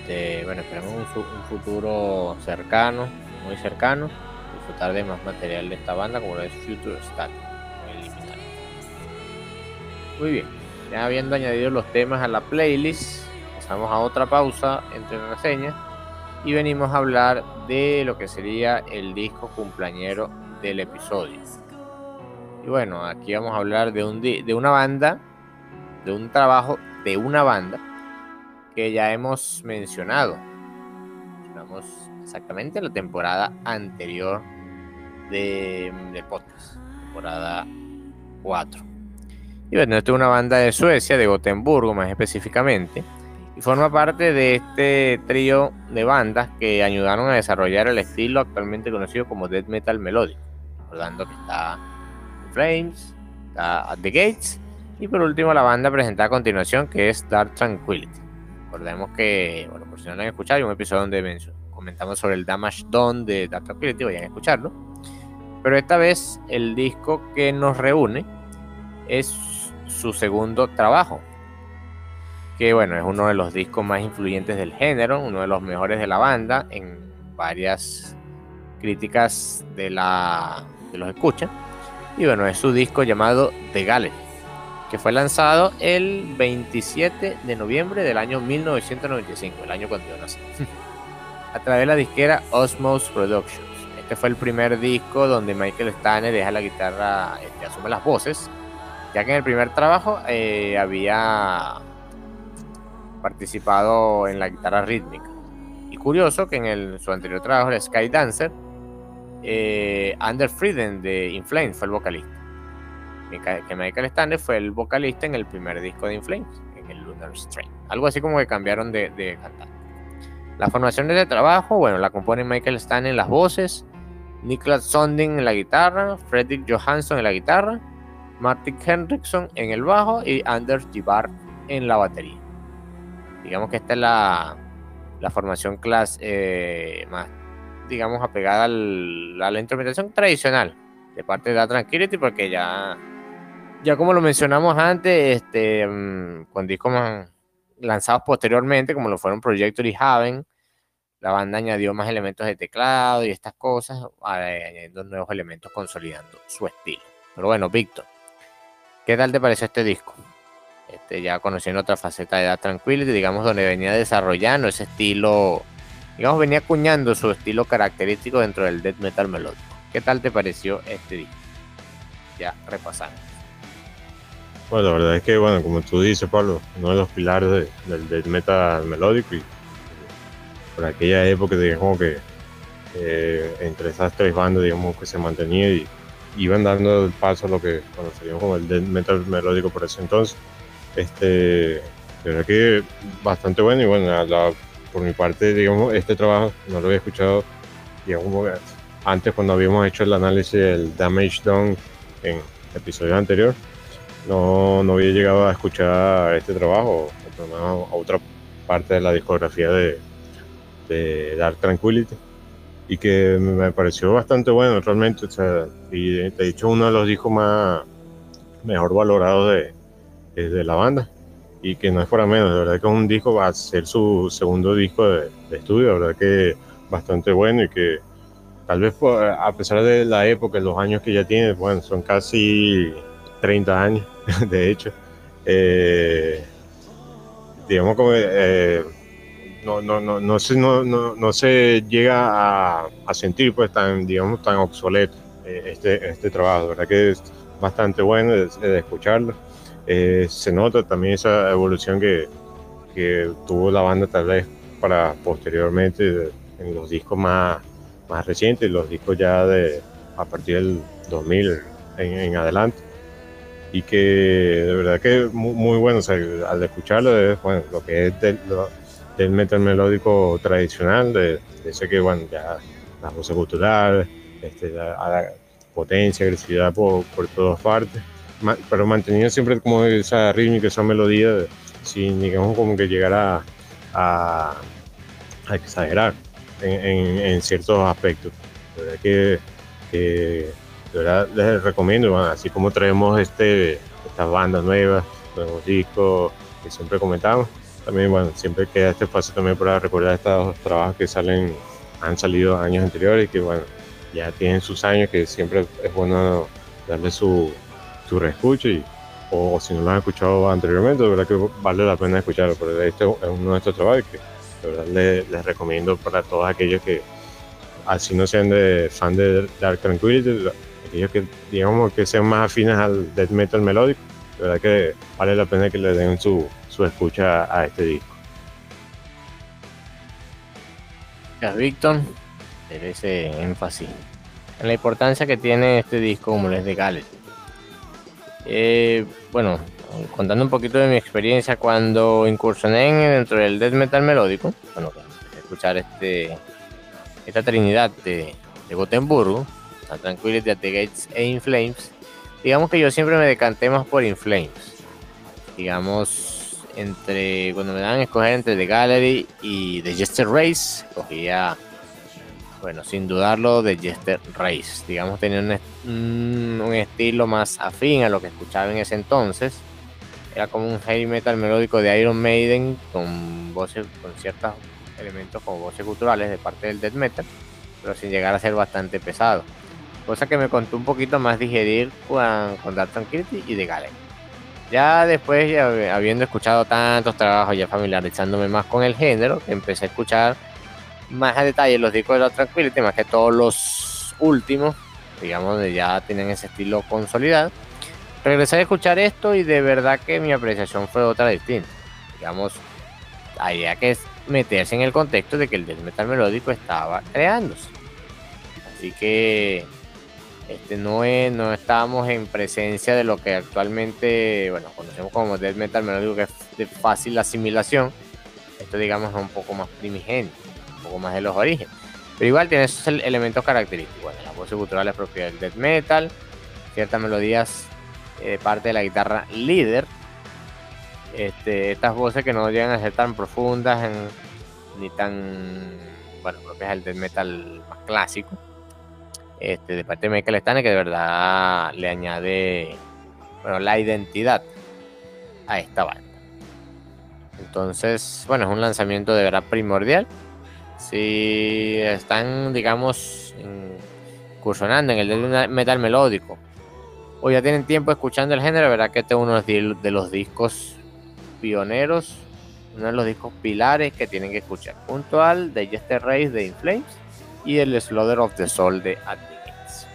Este, bueno, esperamos un, un, futuro cercano, muy cercano, disfrutar de más material de esta banda como lo es Future Static. Muy bien, ya habiendo añadido los temas a la playlist, pasamos a otra pausa entre reseñas y venimos a hablar de lo que sería el disco cumpleañero del episodio. Y bueno, aquí vamos a hablar de, un, de una banda, de un trabajo de una banda que ya hemos mencionado. Mencionamos exactamente la temporada anterior de, del podcast, temporada 4. Y bueno, esta es una banda de Suecia, de Gotemburgo más específicamente, y forma parte de este trío de bandas que ayudaron a desarrollar el estilo actualmente conocido como death metal melódico. Recordando que está Flames, está At the Gates y por último la banda presentada a continuación que es Dark Tranquility. Recordemos que, bueno, por si no lo han escuchado, hay un episodio donde comentamos sobre el Damage Done de Dark Tranquility, vayan a escucharlo. Pero esta vez el disco que nos reúne es su segundo trabajo, que bueno, es uno de los discos más influyentes del género, uno de los mejores de la banda en varias críticas de, la, de los escucha. Y bueno, es su disco llamado The Gallery, que fue lanzado el 27 de noviembre del año 1995, el año cuando yo nací, a través de la disquera Osmos Productions. Este fue el primer disco donde Michael Stanley deja la guitarra, este, asume las voces, ya que en el primer trabajo eh, había participado en la guitarra rítmica. Y curioso que en su anterior trabajo, el Sky Dancer, eh, Ander Frieden de Inflames fue el vocalista. Que Michael Stanley fue el vocalista en el primer disco de Inflames, en el Lunar Strain. Algo así como que cambiaron de, de cantar. La formación de trabajo, bueno, la componen Michael Stanley en las voces, Niklas Sonding en la guitarra, Fredrik Johansson en la guitarra, Martin Henriksson en el bajo y Anders Gibar en la batería. Digamos que esta es la, la formación clase eh, más, digamos, apegada a la instrumentación tradicional de parte de la Tranquility, porque ya, ya como lo mencionamos antes, este, um, con discos lanzados posteriormente, como lo fueron Projector y Haven, la banda añadió más elementos de teclado y estas cosas, añadiendo nuevos elementos consolidando su estilo. Pero bueno, Víctor, ¿qué tal te pareció este disco? Este, ya conociendo otra faceta de Dark Tranquility, digamos, donde venía desarrollando ese estilo, digamos, venía acuñando su estilo característico dentro del death metal melódico. ¿Qué tal te pareció este disco? Ya repasando. Bueno, la verdad es que, bueno, como tú dices, Pablo, uno de los pilares de, del death metal melódico y por aquella época, digamos que eh, entre esas tres bandas, digamos que se mantenía y iban dando el paso a lo que conoceríamos como el death metal melódico por ese entonces. Este, de verdad que bastante bueno y bueno, la, por mi parte, digamos, este trabajo no lo había escuchado, digamos, antes cuando habíamos hecho el análisis del Damage Done en episodio anterior, no, no había llegado a escuchar este trabajo, a otra parte de la discografía de, de Dark Tranquility. Y que me pareció bastante bueno realmente, o sea, y de hecho uno de los discos más mejor valorados de, de la banda. Y que no es para menos, de verdad que es un disco va a ser su segundo disco de, estudio, de verdad que bastante bueno y que tal vez a pesar de la época, los años que ya tiene, bueno, son casi 30 años, de hecho, eh, digamos como eh, no, no, no, no, se, no, no, no se llega a, sentir pues tan, digamos, tan obsoleto eh, este, este trabajo, verdad que es bastante bueno de, escucharlo. Se nota también esa evolución que, que, tuvo la banda tal vez para posteriormente en los discos más, más recientes, los discos ya de a partir del 2000 en, en adelante. Y que de verdad que muy, muy bueno, al escucharlo, es, lo que es del, metal melódico tradicional, de, de, ese que bueno, ya las voces culturales, este, la, la potencia, agresividad por, por todas partes pero manteniendo siempre como esa rítmica, esa melodía, sin digamos como que llegar a, a, exagerar en, ciertos aspectos. La verdad que, de verdad les recomiendo, así como traemos este, estas bandas nuevas, nuevos discos que siempre comentamos, también bueno, siempre queda este espacio también para recordar estos trabajos que salen, han salido años anteriores y que bueno, ya tienen sus años, que siempre es bueno darle su, su reescucho o, si no lo han escuchado anteriormente, de verdad que vale la pena escucharlo, porque este es uno de estos trabajos que de verdad les, les, recomiendo para todos aquellos que así no sean de fan de Dark Tranquility, aquellos que digamos que sean más afines al death metal melódico, de verdad que vale la pena que le den su, su escucha a este disco. Gracias, Víctor, por ese énfasis en la importancia que tiene este disco como les de Galaxy. Eh, bueno, contando un poquito de mi experiencia cuando incursioné dentro del death metal melódico, bueno, escuchar este, esta trinidad de, de Gotemburgo, la Tranquility at the Gates e Inflames, digamos que yo siempre me decanté más por Inflames. Digamos, entre cuando me dan a escoger entre The Gallery y The Jester Race, cogía bueno, sin dudarlo, de Jester Race. Digamos, tenía un, estilo más afín a lo que escuchaba en ese entonces. Era como un heavy metal melódico de Iron Maiden con voces, con ciertos elementos como voces culturales de parte del death metal, pero sin llegar a ser bastante pesado. Cosa que me contó un poquito más digerir con, con Dark Tranquility y de Galen. Ya después, ya habiendo escuchado tantos trabajos, ya familiarizándome más con el género, empecé a escuchar más a detalle los discos de la Tranquility, más que todos los últimos, digamos, ya tienen ese estilo consolidado. Regresé a escuchar esto y de verdad que mi apreciación fue otra distinta. Digamos, había que meterse en el contexto de que el death metal melódico estaba creándose. Así que este no es, estábamos en presencia de lo que actualmente bueno conocemos como death metal melódico que es de fácil asimilación. Esto digamos es un poco más primigenio poco más de los orígenes. Pero igual tiene esos elementos característicos. Bueno, voces guturales propias del death metal, ciertas melodías eh, parte de la guitarra líder. Este, estas voces que no llegan a ser tan profundas ni tan bueno, propias del death metal más clásico. Este, de parte de Michael Stane que de verdad le añade bueno, la identidad a esta banda. Entonces, bueno, es un lanzamiento de verdad primordial. Si están, digamos, incursionando en el metal melódico. O ya tienen tiempo escuchando el género, verdad que este es uno de los discos pioneros, uno de los discos pilares que tienen que escuchar, junto al de Jester Race de Inflames y el Slaughter of the Soul de Advance.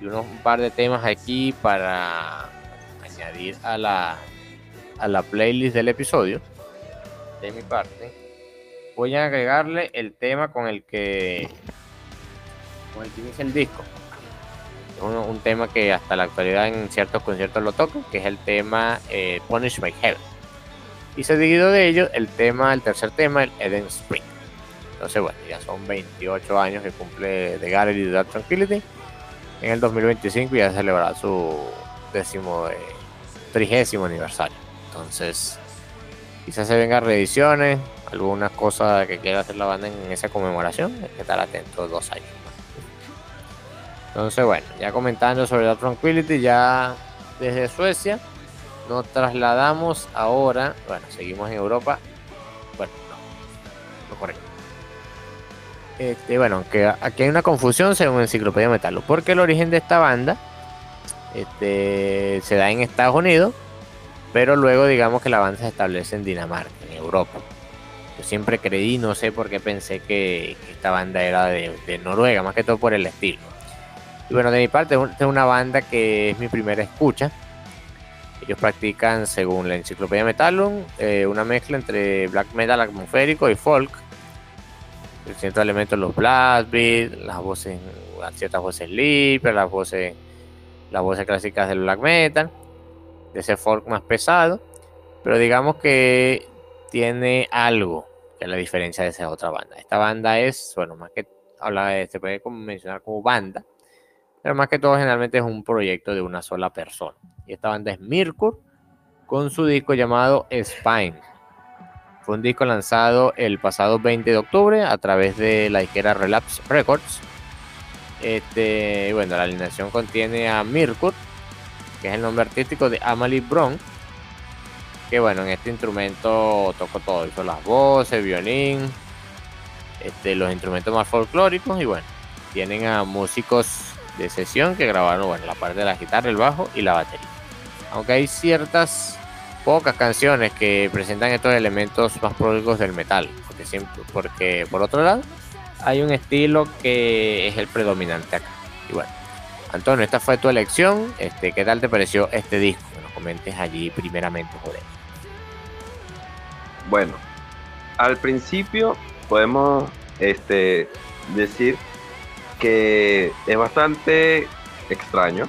Y un par de temas aquí para añadir a la, a la playlist del episodio de mi parte voy a agregarle el tema con el que con el que inicia el disco. Un, tema que hasta la actualidad en ciertos conciertos lo toco, que es el tema eh, Punish My Heaven. Y seguido de ello, el tema, el tercer tema, el Eden Spring. Entonces, bueno, ya son 28 años que cumple The Gallery de Dark Tranquility. En el 2025 ya celebrará su décimo, eh, trigésimo aniversario. Entonces, quizás se vengan reediciones, alguna cosa que quiera hacer la banda en esa conmemoración, hay que estar atentos dos años Entonces, bueno, ya comentando sobre la Tranquility, ya desde Suecia nos trasladamos ahora, bueno, seguimos en Europa, bueno, no, lo correcto. Este, bueno, aquí hay una confusión según Enciclopedia Metalo, porque el origen de esta banda este, se da en Estados Unidos, pero luego digamos que la banda se establece en Dinamarca, en Europa. Yo siempre creí, no sé por qué pensé que, esta banda era de, Noruega, más que todo por el estilo. Y bueno, de mi parte, es una banda que es mi primera escucha. Ellos practican, según la enciclopedia Metallum, eh, una mezcla entre black metal atmosférico y folk. Ciertos elementos los blast beat, las voces, ciertas voces sleeper, las voces, las voces clásicas del black metal, de ese folk más pesado. Pero digamos que tiene algo que la diferencia de esa otra banda. Esta banda es, bueno, más que habla se puede mencionar como banda, pero más que todo generalmente es un proyecto de una sola persona. y esta banda es Mirkur con su disco llamado Spine. Fue un disco lanzado el pasado 20 de octubre a través de la disquera Relapse Records. Este, bueno, la alineación contiene a Mirkur, que es el nombre artístico de Amalie Brown, que bueno, en este instrumento tocó todo, hizo las voces, violín, este, los instrumentos más folclóricos y bueno, tienen a músicos de sesión que grabaron bueno, la parte de la guitarra, el bajo y la batería. Aunque hay ciertas pocas canciones que presentan estos elementos más pródicos del metal, porque, siempre, porque por otro lado hay un estilo que es el predominante acá. Y bueno, Antonio, esta fue tu elección. Este, ¿Qué tal te pareció este disco? Que nos comentes allí primeramente, joder. Bueno, al principio podemos este, decir que es bastante extraño,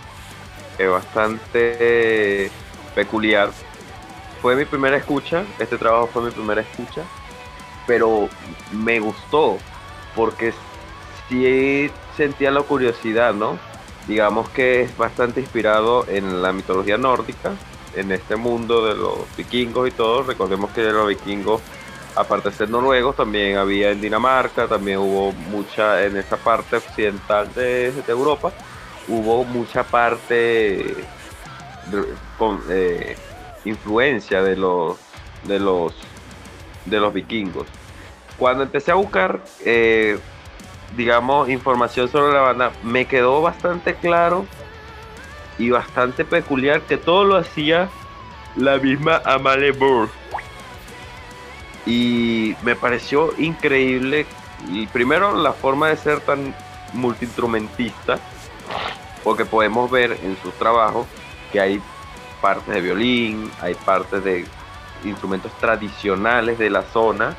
es bastante peculiar. Fue mi primera escucha, este trabajo fue mi primera escucha, pero me gustó porque sí sentía la curiosidad, ¿no? Digamos que es bastante inspirado en la mitología nórdica, en este mundo de los vikingos y todo. Recordemos que los vikingos aparte de ser noruegos, también había en Dinamarca, también hubo mucha en esa parte occidental de, Europa, hubo mucha parte con eh, influencia de los de los de los vikingos. Cuando empecé a buscar, eh, digamos, información sobre la banda, me quedó bastante claro y bastante peculiar que todo lo hacía la misma Amalie Burr y me pareció increíble, y primero la forma de ser tan multiinstrumentista, porque podemos ver en su trabajo que hay partes de violín, hay partes de instrumentos tradicionales de la zona,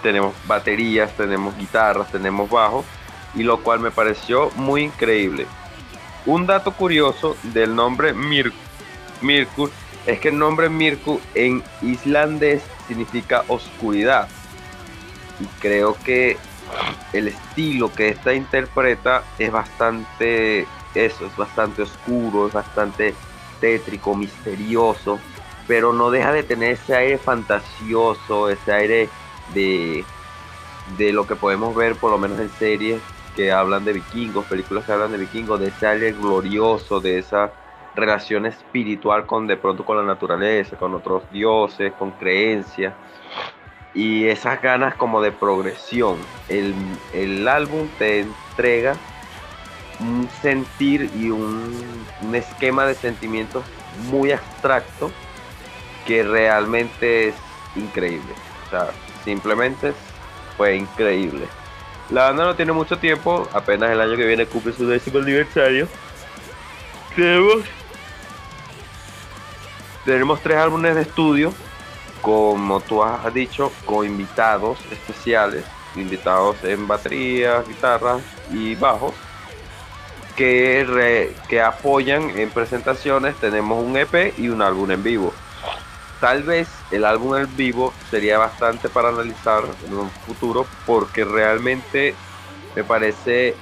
tenemos baterías, tenemos guitarras, tenemos bajo, y lo cual me pareció muy increíble. Un dato curioso del nombre Mir Mirkur es que el nombre Mirku en islandés significa oscuridad. Y creo que el estilo que esta interpreta es bastante eso, es bastante oscuro, es bastante tétrico, misterioso, pero no deja de tener ese aire fantasioso, ese aire de, de lo que podemos ver por lo menos en series que hablan de vikingos, películas que hablan de vikingos, de ese aire glorioso, de esa relación espiritual con de pronto con la naturaleza, con otros dioses, con creencias y esas ganas como de progresión. El, álbum te entrega un sentir y un, un, esquema de sentimientos muy abstracto que realmente es increíble. O sea, simplemente fue increíble. La banda no tiene mucho tiempo, apenas el año que viene cumple su décimo aniversario. Tenemos tenemos tres álbumes de estudio, como tú has dicho, con invitados especiales, invitados en baterías, guitarras y bajos, que, que apoyan en presentaciones. Tenemos un EP y un álbum en vivo. Tal vez el álbum en vivo sería bastante para analizar en un futuro porque realmente me parece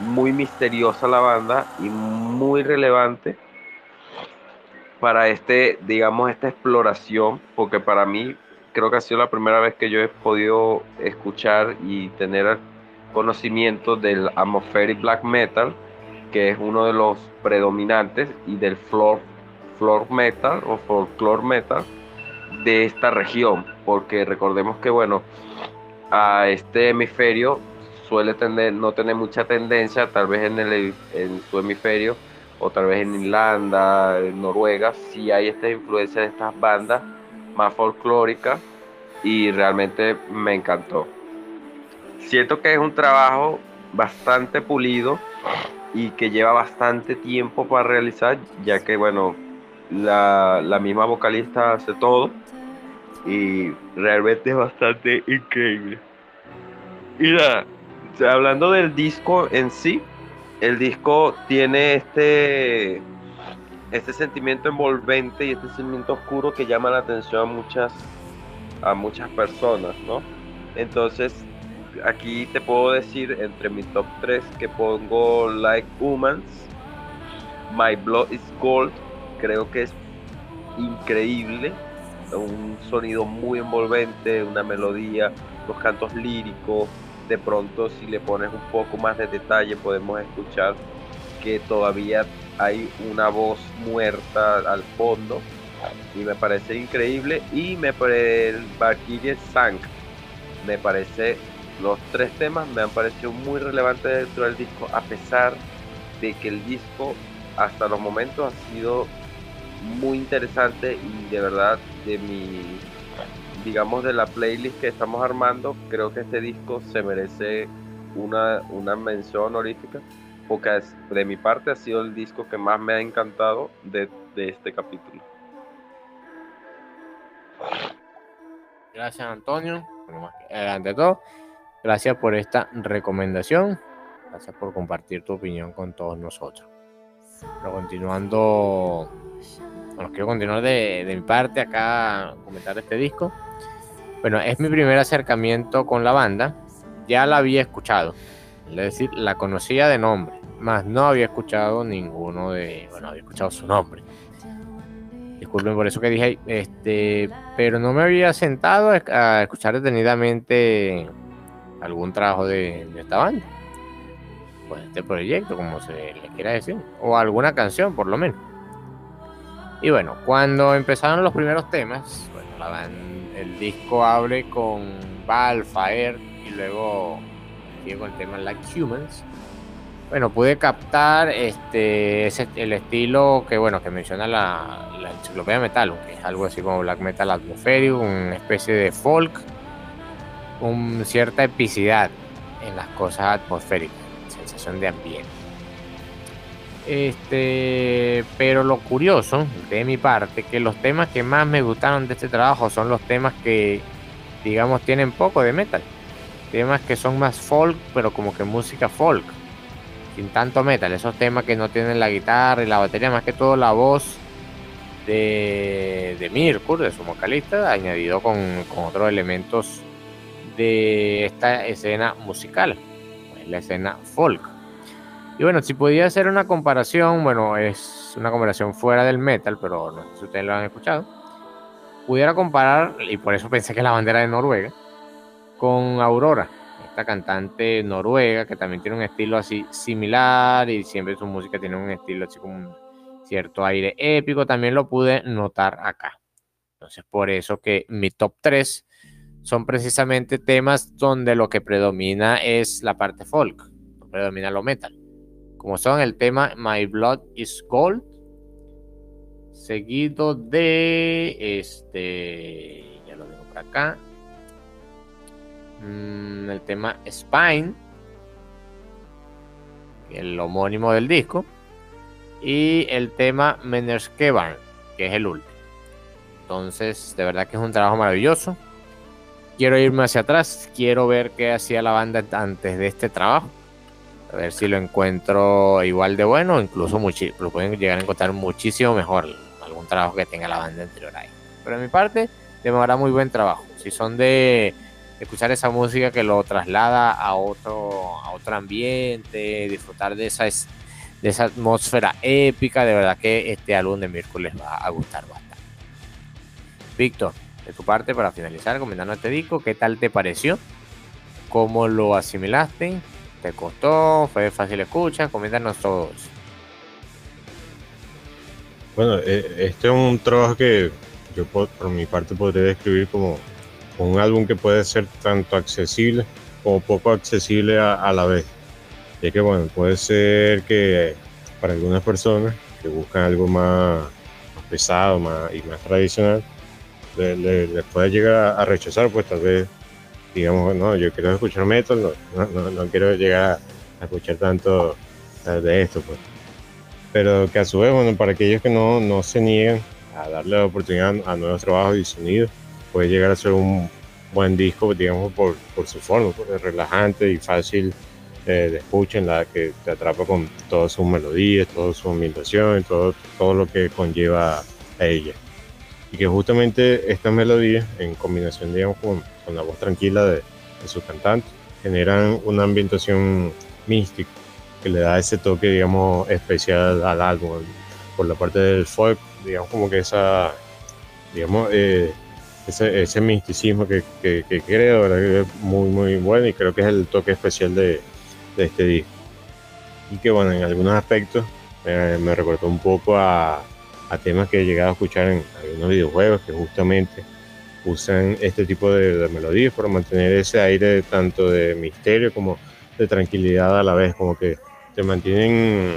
muy misteriosa la banda y muy relevante para este, digamos, esta exploración, porque para mí creo que ha sido la primera vez que yo he podido escuchar y tener conocimiento del atmospheric black metal, que es uno de los predominantes, y del floor, floor metal o folklore metal de esta región, porque recordemos que, bueno, a este hemisferio suele tener, no tener mucha tendencia, tal vez en, el, en su hemisferio, o tal vez en Irlanda, Noruega, sí hay esta influencia de estas bandas más folclóricas y realmente me encantó. Siento que es un trabajo bastante pulido y que lleva bastante tiempo para realizar, ya que bueno, la, la misma vocalista hace todo y realmente es bastante increíble. Y nada, hablando del disco en sí, el disco tiene este, este sentimiento envolvente y este sentimiento oscuro que llama la atención a muchas, a muchas personas, ¿no? Entonces, aquí te puedo decir entre mi top 3 que pongo Like Humans, My Blood is Gold creo que es increíble, un sonido muy envolvente, una melodía, los cantos líricos, de pronto si le pones un poco más de detalle podemos escuchar que todavía hay una voz muerta al fondo y me parece increíble y me el Valkyrie Sank me parece los tres temas me han parecido muy relevantes dentro del disco a pesar de que el disco hasta los momentos ha sido muy interesante y de verdad de mi digamos de la playlist que estamos armando creo que este disco se merece una, una mención honorífica porque de mi parte ha sido el disco que más me ha encantado de, de este capítulo. Gracias Antonio. Eh, ante todo gracias por esta recomendación gracias por compartir tu opinión con todos nosotros pero continuando bueno, quiero continuar de, mi parte acá, comentar este disco. Bueno, es mi primer acercamiento con la banda. Ya la había escuchado, es decir, la conocía de nombre, más no había escuchado ninguno de, bueno, había escuchado su nombre. Disculpen por eso que dije, este, pero no me había sentado a escuchar detenidamente algún trabajo de, esta banda, pues este proyecto, como se le quiera decir, o alguna canción por lo menos. Y bueno, cuando empezaron los primeros temas, bueno, el disco abre con Fire y luego sigue con el tema Like Humans. Bueno, pude captar este ese, el estilo que bueno que menciona la, la enciclopedia metal, que es algo así como black metal atmosférico, una especie de folk, con cierta epicidad en las cosas atmosféricas, sensación de ambiente. Este, pero lo curioso de mi parte, que los temas que más me gustaron de este trabajo son los temas que, digamos, tienen poco de metal. Temas que son más folk, pero como que música folk, sin tanto metal. Esos temas que no tienen la guitarra y la batería, más que todo la voz de, Mirkur, de su vocalista, añadido con otros elementos de esta escena musical, la escena folk. Y bueno, si podía hacer una comparación, bueno, es una comparación fuera del metal, pero no sé si ustedes lo han escuchado. Pudiera comparar, y por eso pensé que la bandera de Noruega, con Aurora, esta cantante noruega que también tiene un estilo así similar y siempre su música tiene un estilo así como un cierto aire épico, también lo pude notar acá. Entonces, por eso que mi top 3 son precisamente temas donde lo que predomina es la parte folk, predomina lo metal como son el tema My Blood is Gold, seguido de este, ya lo tengo por acá, mm, el tema Spine, el homónimo del disco, y el tema Menerskebarn, que es el último. Entonces, de verdad que es un trabajo maravilloso. Quiero irme hacia atrás, quiero ver qué hacía la banda antes de este trabajo a ver si lo encuentro igual de bueno, incluso lo pueden llegar a encontrar muchísimo mejor algún trabajo que tenga la banda anterior ahí. Pero en mi parte, demora muy buen trabajo. Si son de escuchar esa música que lo traslada a otro, a otro ambiente, disfrutar de esa, de esa atmósfera épica, de verdad que este álbum de Mírcules va a gustar bastante. Víctor, de tu parte, para finalizar, comentando este disco, ¿qué tal te pareció? ¿Cómo lo asimilaste? ¿Te costó? ¿Fue fácil escucha? Coméntanos todos. Bueno, eh, este es un trabajo que yo por, mi parte podría describir como un álbum que puede ser tanto accesible como poco accesible a, la vez. Ya que bueno, puede ser que para algunas personas que buscan algo más, pesado más, y más tradicional, les le, puede llegar a rechazar, pues tal vez digamos, no, yo quiero escuchar metal, no, no, quiero llegar a escuchar tanto de esto, pues. Pero que a su vez, bueno, para aquellos que no, no se niegan a darle la oportunidad a nuevos trabajos y sonidos, puede llegar a ser un buen disco, digamos, por, por su forma, pues, relajante y fácil eh, de escucha, en la que te atrapa con todas sus melodías, toda su ambientación, todo, todo lo que conlleva a ella. Y que justamente estas melodías, en combinación, digamos, con la voz tranquila de, su cantante, generan una ambientación mística que le da ese toque, digamos, especial al álbum. Por la parte del folk, digamos, como que esa, digamos, eh, ese, misticismo que, que, que creo que es muy, muy bueno y creo que es el toque especial de, de este disco. Y que, bueno, en algunos aspectos me, me recordó un poco a, a, temas que he llegado a escuchar en algunos videojuegos que justamente usan este tipo de, melodías para mantener ese aire tanto de misterio como de tranquilidad a la vez, como que te mantienen,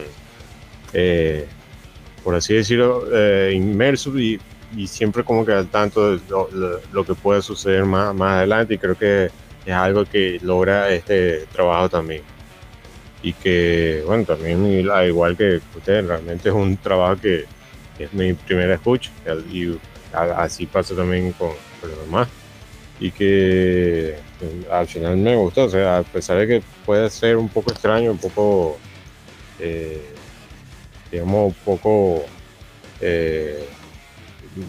eh, por así decirlo, eh, inmersos y, siempre como que al tanto de lo, que puede suceder más, más adelante y creo que es algo que logra este trabajo también. Y que, bueno, también al igual que ustedes, realmente es un trabajo que, es mi primera escucha y así pasa también con, con los demás y que al final me gustó, o sea, a pesar de que puede ser un poco extraño, un poco, eh, digamos, un poco eh,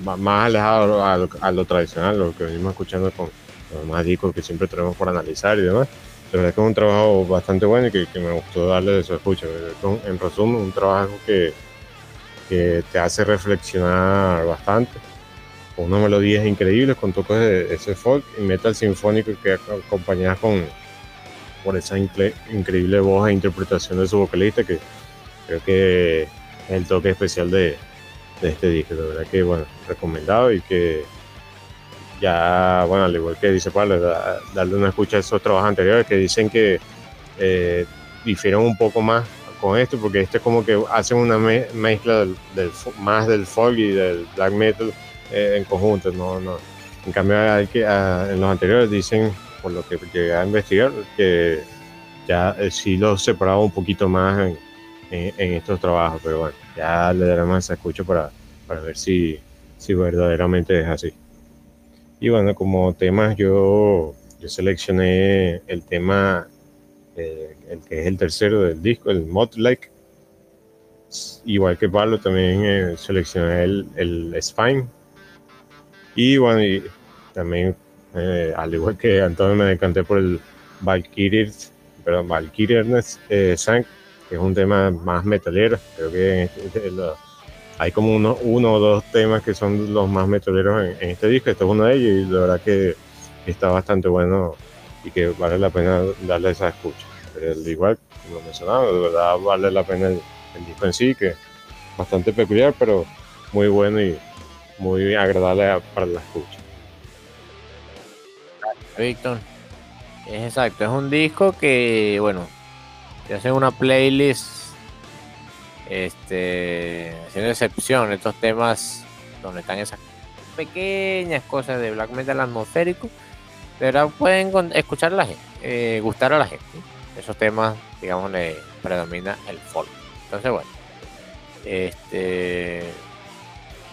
más alejado a lo, tradicional, lo que venimos escuchando con los demás discos que siempre tenemos por analizar y demás. La verdad que es un trabajo bastante bueno y que me gustó darle de su escucha. En resumen, un trabajo que, te hace reflexionar bastante con unas melodías increíbles, con toques de ese folk y metal sinfónico que acompañadas con por esa increíble voz e interpretación de su vocalista que creo que es el toque especial de, este disco. De verdad que, bueno, recomendado y que ya, bueno, al igual que dice Pablo, da, darle una escucha a esos trabajos anteriores que dicen que eh, difieren un poco más con esto porque este es como que hacen una me mezcla del, del, más del folk y del black metal eh, en conjunto. No, no. En cambio, hay que, a, en los anteriores dicen, por lo que llegué a investigar, que ya eh, sí los separaba un poquito más en, en, en, estos trabajos, pero bueno, ya le daremos esa escucha para, para ver si, si verdaderamente es así. Y bueno, como temas yo, yo seleccioné el tema, eh, el que es el tercero del disco, el Mod Like. Igual que Pablo, también eh, seleccioné el, el Spine, y bueno, también, eh, al igual que Antonio, me decanté por el Valkyrie, perdón, Valkyrie Sang, que es un tema más metalero. Creo que hay como uno, o dos temas que son los más metaleros en, en, este disco. Este es uno de ellos y la verdad que está bastante bueno y que vale la pena darle esa escucha. Pero al igual, como mencionaba, de verdad vale la pena el, disco en sí, que es bastante peculiar, pero muy bueno y muy agradable para la escucha. Víctor, es exacto, es un disco que, bueno, te hace una playlist, este, haciendo excepción estos temas donde están esas pequeñas cosas de black metal atmosférico, pero pueden escuchar a la gente, eh, gustar a la gente. Esos temas, digamos, le predomina el folk. Entonces, bueno, este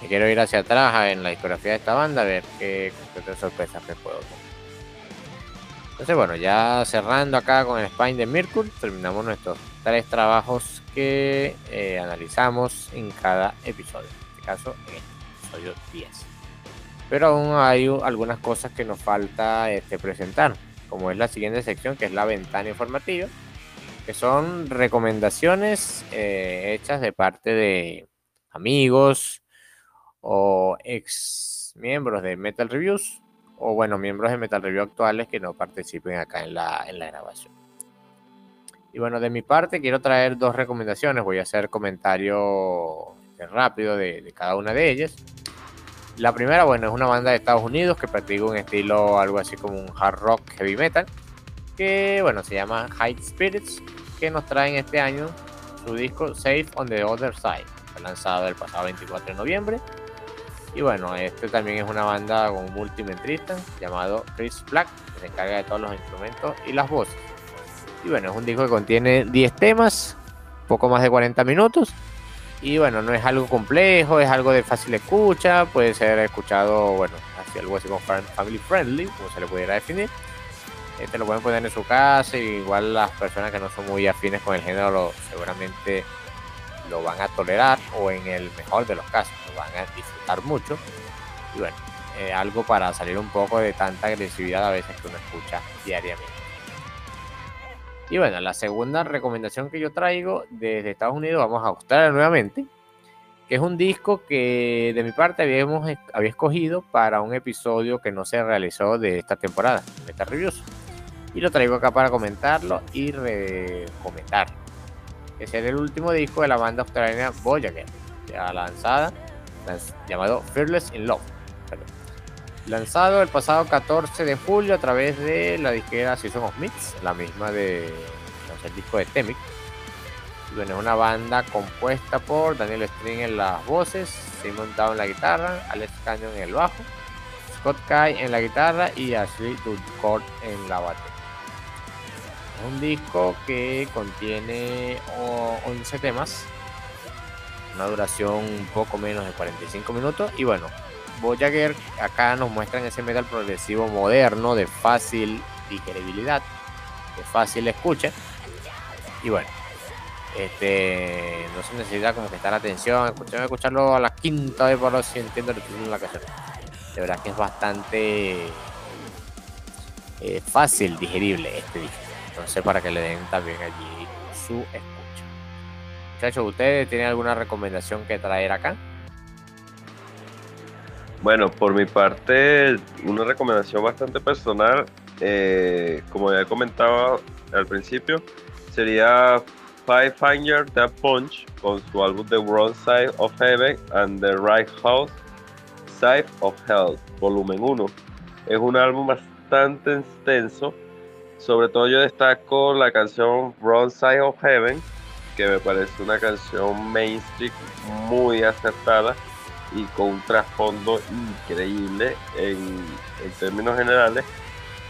me quiero ir hacia atrás en la discografía de esta banda a ver qué, qué sorpresas me puedo tener. Entonces, bueno, ya cerrando acá con el Spine de Mercury, terminamos nuestros tres trabajos que eh, analizamos en cada episodio. En este caso, en el episodio 10. Pero aún hay algunas cosas que nos falta este, presentar, como es la siguiente sección, que es la ventana informativa, que son recomendaciones eh, hechas de parte de amigos, o ex miembros de Metal Reviews o bueno, miembros de Metal Review actuales que no participen acá en la, en la grabación. Y bueno, de mi parte quiero traer dos recomendaciones, voy a hacer comentario rápido de, de cada una de ellas. La primera, bueno, es una banda de Estados Unidos que practica un estilo algo así como un hard rock heavy metal, que bueno, se llama High Spirits, que nos traen este año su disco Safe on the Other Side, lanzado el pasado 24 de noviembre y bueno, este también es una banda con un multimetrista llamado Chris Black, que se encarga de todos los instrumentos y las voces. Y bueno, es un disco que contiene 10 temas, poco más de 40 minutos. Y bueno, no es algo complejo, es algo de fácil escucha, puede ser escuchado, bueno, así algo así como family friendly, como se le pudiera definir. Este lo pueden poner en su casa, igual las personas que no son muy afines con el género lo, seguramente lo van a tolerar o en el mejor de los casos lo van a disfrutar mucho. Y bueno, eh, algo para salir un poco de tanta agresividad a veces que uno escucha diariamente. Y bueno, la segunda recomendación que yo traigo desde Estados Unidos, vamos a Australia nuevamente, que es un disco que de mi parte habíamos, había escogido para un episodio que no se realizó de esta temporada, Meta Reviews. Y lo traigo acá para comentarlo y recomendarlo. Que será el último disco de la banda australiana Voyager, ya lanzada, llamado Fearless in Love. Lanzado el pasado 14 de julio a través de la disquera Season of Mix, la misma de el disco de Temic. Bueno, es una banda compuesta por Daniel String en las voces, Simon Down en la guitarra, Alex Canyon en el bajo, Scott Kai en la guitarra y Ashley Dudcourt en la batería. Es un disco que contiene 11 temas, una duración un poco menos de 45 minutos y bueno, Voyager acá nos muestran ese metal progresivo moderno de fácil digeribilidad, de fácil escucha. Y bueno, este no se necesita como que estar atención, escuchar, escucharlo a la quinta vez lo si entiendo lo que en la canción. De verdad que es bastante eh, fácil digerible este disco. Entonces para que le den también allí su escucha. Muchachos, ¿ustedes tienen alguna recomendación que traer acá? Bueno, por mi parte, una recomendación bastante personal, eh, como ya comentaba al principio, sería Five Finger That Punch con su álbum The Wrong Side of Heaven and The Right House Side of Hell, volumen 1. Es un álbum bastante extenso, sobre todo yo destaco la canción Wrong Side of Heaven, que me parece una canción mainstream muy acertada y con un trasfondo increíble en, términos generales,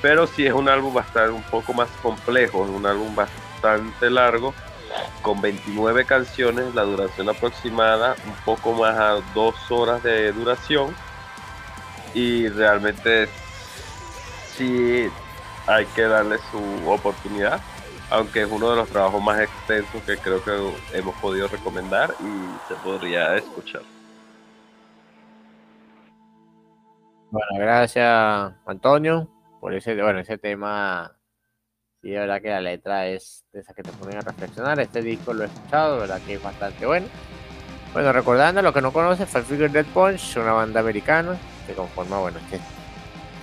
pero sí es un álbum bastante un poco más complejo, es un álbum bastante largo, con 29 canciones, la duración aproximada un poco más a dos horas de duración y realmente sí hay que darle su oportunidad aunque es uno de los trabajos más extensos que creo que hemos podido recomendar y se podría escuchar. Bueno, gracias Antonio por ese, bueno, ese tema. Sí, de verdad que la letra es de esas que te ponen a reflexionar. Este disco lo he escuchado, verdad que es bastante bueno. Bueno, recordando a los que no conocen, Five Figure Dead Punch, una banda americana que conforma, bueno, es que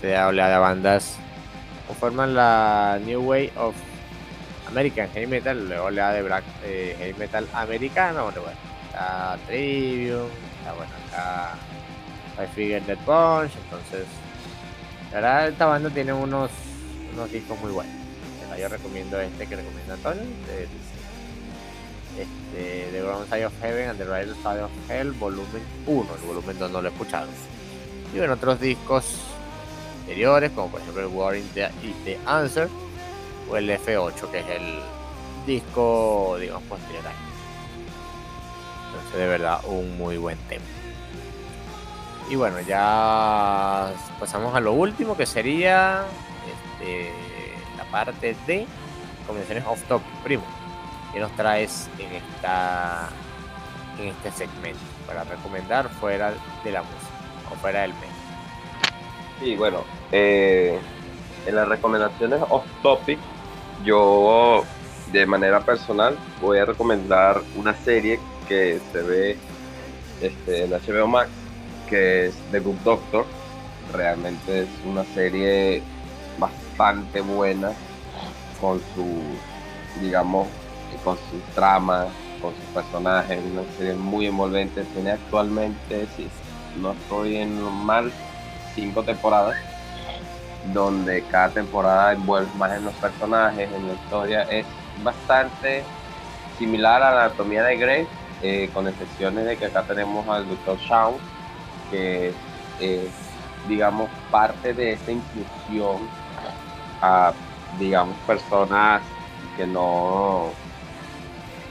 se habla de bandas, conforman la New Way of American Heavy Metal, luego le da de Black eh, Heavy Metal americano, bueno, bueno, está Trivium, está bueno acá I Figure Dead Punch, entonces la verdad esta banda tiene unos, unos discos muy buenos. Yo recomiendo este que recomienda Antonio, este, The Ground Side of Heaven and The Right Side of Hell, volumen 1, el volumen 2 no lo he escuchado. Y bueno, otros discos anteriores, como por ejemplo el War in the, the Answer, o el F8, que es el disco, digamos, posterior a Entonces, de verdad, un muy buen tema. Y bueno, ya pasamos a lo último que sería este, la parte de convenciones off topic, primo. que nos traes en esta en este segmento para recomendar fuera de la música o fuera del medio? Sí, bueno, eh, en las recomendaciones off topic, yo de manera personal voy a recomendar una serie que se ve este, en HBO Max que es The Good Doctor. Realmente es una serie bastante buena con su, digamos, con su trama, con sus personajes, una serie muy envolvente. Tiene actualmente, si no estoy en mal, cinco temporadas, donde cada temporada envuelve más en los personajes, en la historia. Es bastante similar a la anatomía de Grey, eh, con excepciones de que acá tenemos al Dr. Shawn, que es, digamos, parte de esta inclusión a, digamos, personas que no,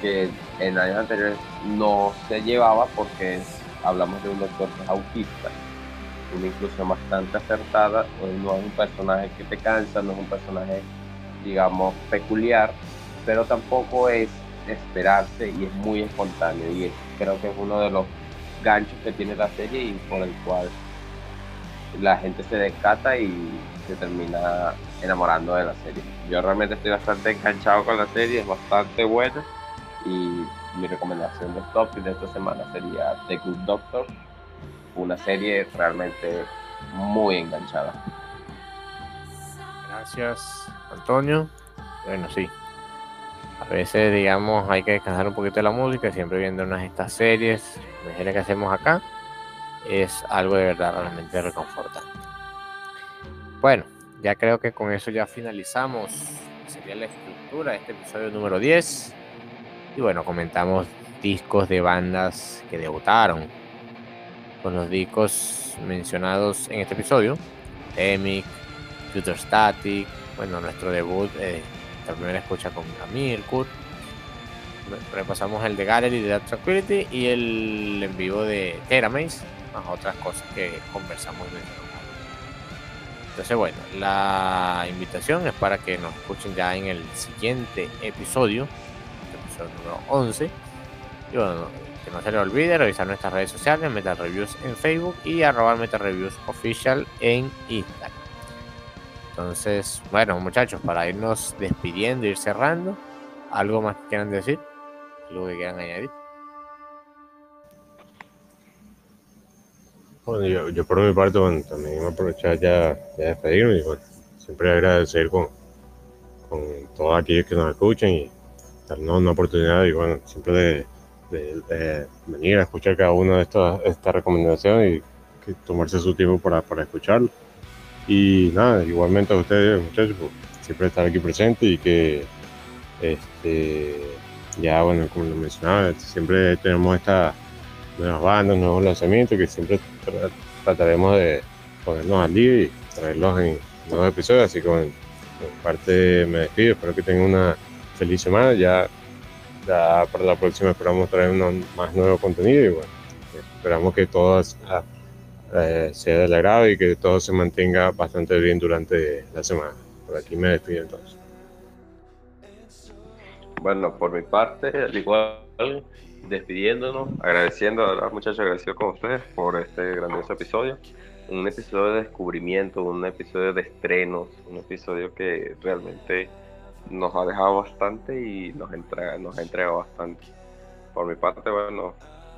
que en años anteriores no se llevaba porque hablamos de un doctor autista, una inclusión bastante acertada, no es un personaje que te cansa, no es un personaje, digamos, peculiar, pero tampoco es esperarse y es muy espontáneo y creo que es uno de los ganchos que tiene la serie y por el cual la gente se descata y se termina enamorando de la serie. Yo realmente estoy bastante enganchado con la serie, es bastante buena y mi recomendación de top de esta semana sería The Good Doctor, una serie realmente muy enganchada. Gracias, Antonio. Bueno, sí. A veces, digamos, hay que descansar un poquito de la música, siempre viendo unas estas series, las que hacemos acá, es algo de verdad realmente reconfortante. Bueno, ya creo que con eso ya finalizamos. Sería la estructura de este episodio número 10. Y bueno, comentamos discos de bandas que debutaron. Con los discos mencionados en este episodio. Emic, Future Static. Bueno, nuestro debut, eh, la primera escucha con Amir, Kurt. Repasamos el de Gallery de Tranquility y el en vivo de Teramaze, más otras cosas que conversamos de entonces, bueno, la invitación es para que nos escuchen ya en el siguiente episodio, episodio número 11. Y bueno, que no se les olvide revisar nuestras redes sociales, Metal Reviews en Facebook y arroba Metal Reviews Official en Instagram. Entonces, bueno, muchachos, para irnos despidiendo, ir cerrando, ¿algo más que quieran decir? ¿Algo que quieran añadir? Yo, por mi parte, bueno, también me aprovechar ya de despedirme y bueno, siempre agradecer con, con todos aquellos que nos escuchan y darnos una oportunidad y bueno, siempre de, venir a escuchar cada una de estas, estas recomendaciones y tomarse su tiempo para, para escucharlo. Y nada, igualmente a ustedes, muchachos, pues, siempre estar aquí presente y que este ya bueno, como lo mencionaba, siempre tenemos esta nuevas bandas, nuevos lanzamientos que siempre trataremos de ponernos al día y traerlos en nuevos episodios. Así que en parte me despido, espero que tengan una feliz semana. Ya, para la próxima esperamos traer más nuevo contenido y bueno, esperamos que todo eh, sea del agrado y que todo se mantenga bastante bien durante la semana. Por aquí me despido entonces. Bueno, por mi parte, al igual despidiéndonos, agradeciendo a los muchachos, agradecido con ustedes por este grandioso episodio. Un episodio de descubrimiento, un episodio de estrenos, un episodio que realmente nos ha dejado bastante y nos, entrega, nos ha entregado bastante. Por mi parte, bueno,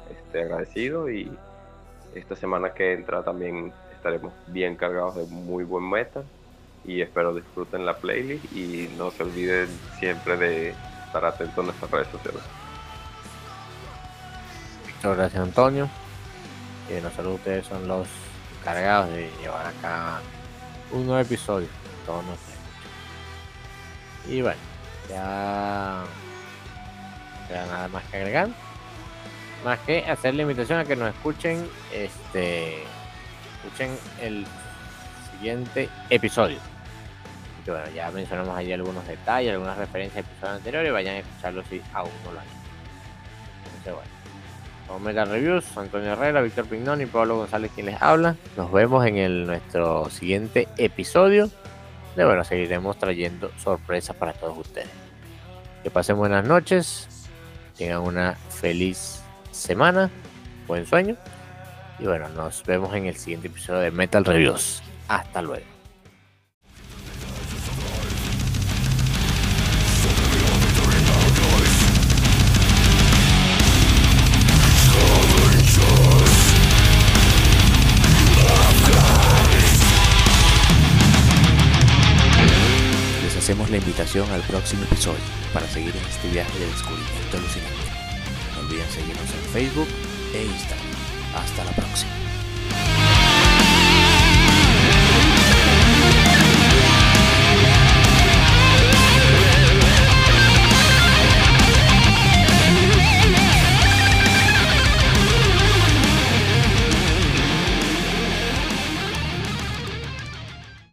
este, agradecido y esta semana que entra también estaremos bien cargados de muy buen meta y espero disfruten la playlist y no se olviden siempre de estar atentos a nuestras redes sociales. Muchas gracias Antonio. Que nos saludos ustedes son los encargados de llevar acá un nuevo episodio. Todos nos Y bueno, ya queda nada más que agregar. Más que hacer la invitación a que nos escuchen este escuchen el siguiente episodio. Bueno, ya mencionamos ahí algunos detalles, algunas referencias a episodios anteriores, vayan a escucharlo si aún no lo han Entonces bueno. Omega Reviews, Antonio Herrera, Víctor Pignón y Pablo González quien les habla. Nos vemos en nuestro siguiente episodio. De bueno, seguiremos trayendo sorpresas para todos ustedes. Que pasen buenas noches, tengan una feliz semana, buen sueño. Y bueno, nos vemos en el siguiente episodio de Metal Reviews. Hasta luego. La invitación al próximo episodio para seguir en este viaje de descubrimiento alucinante. No olviden seguirnos en Facebook e Instagram. Hasta la próxima.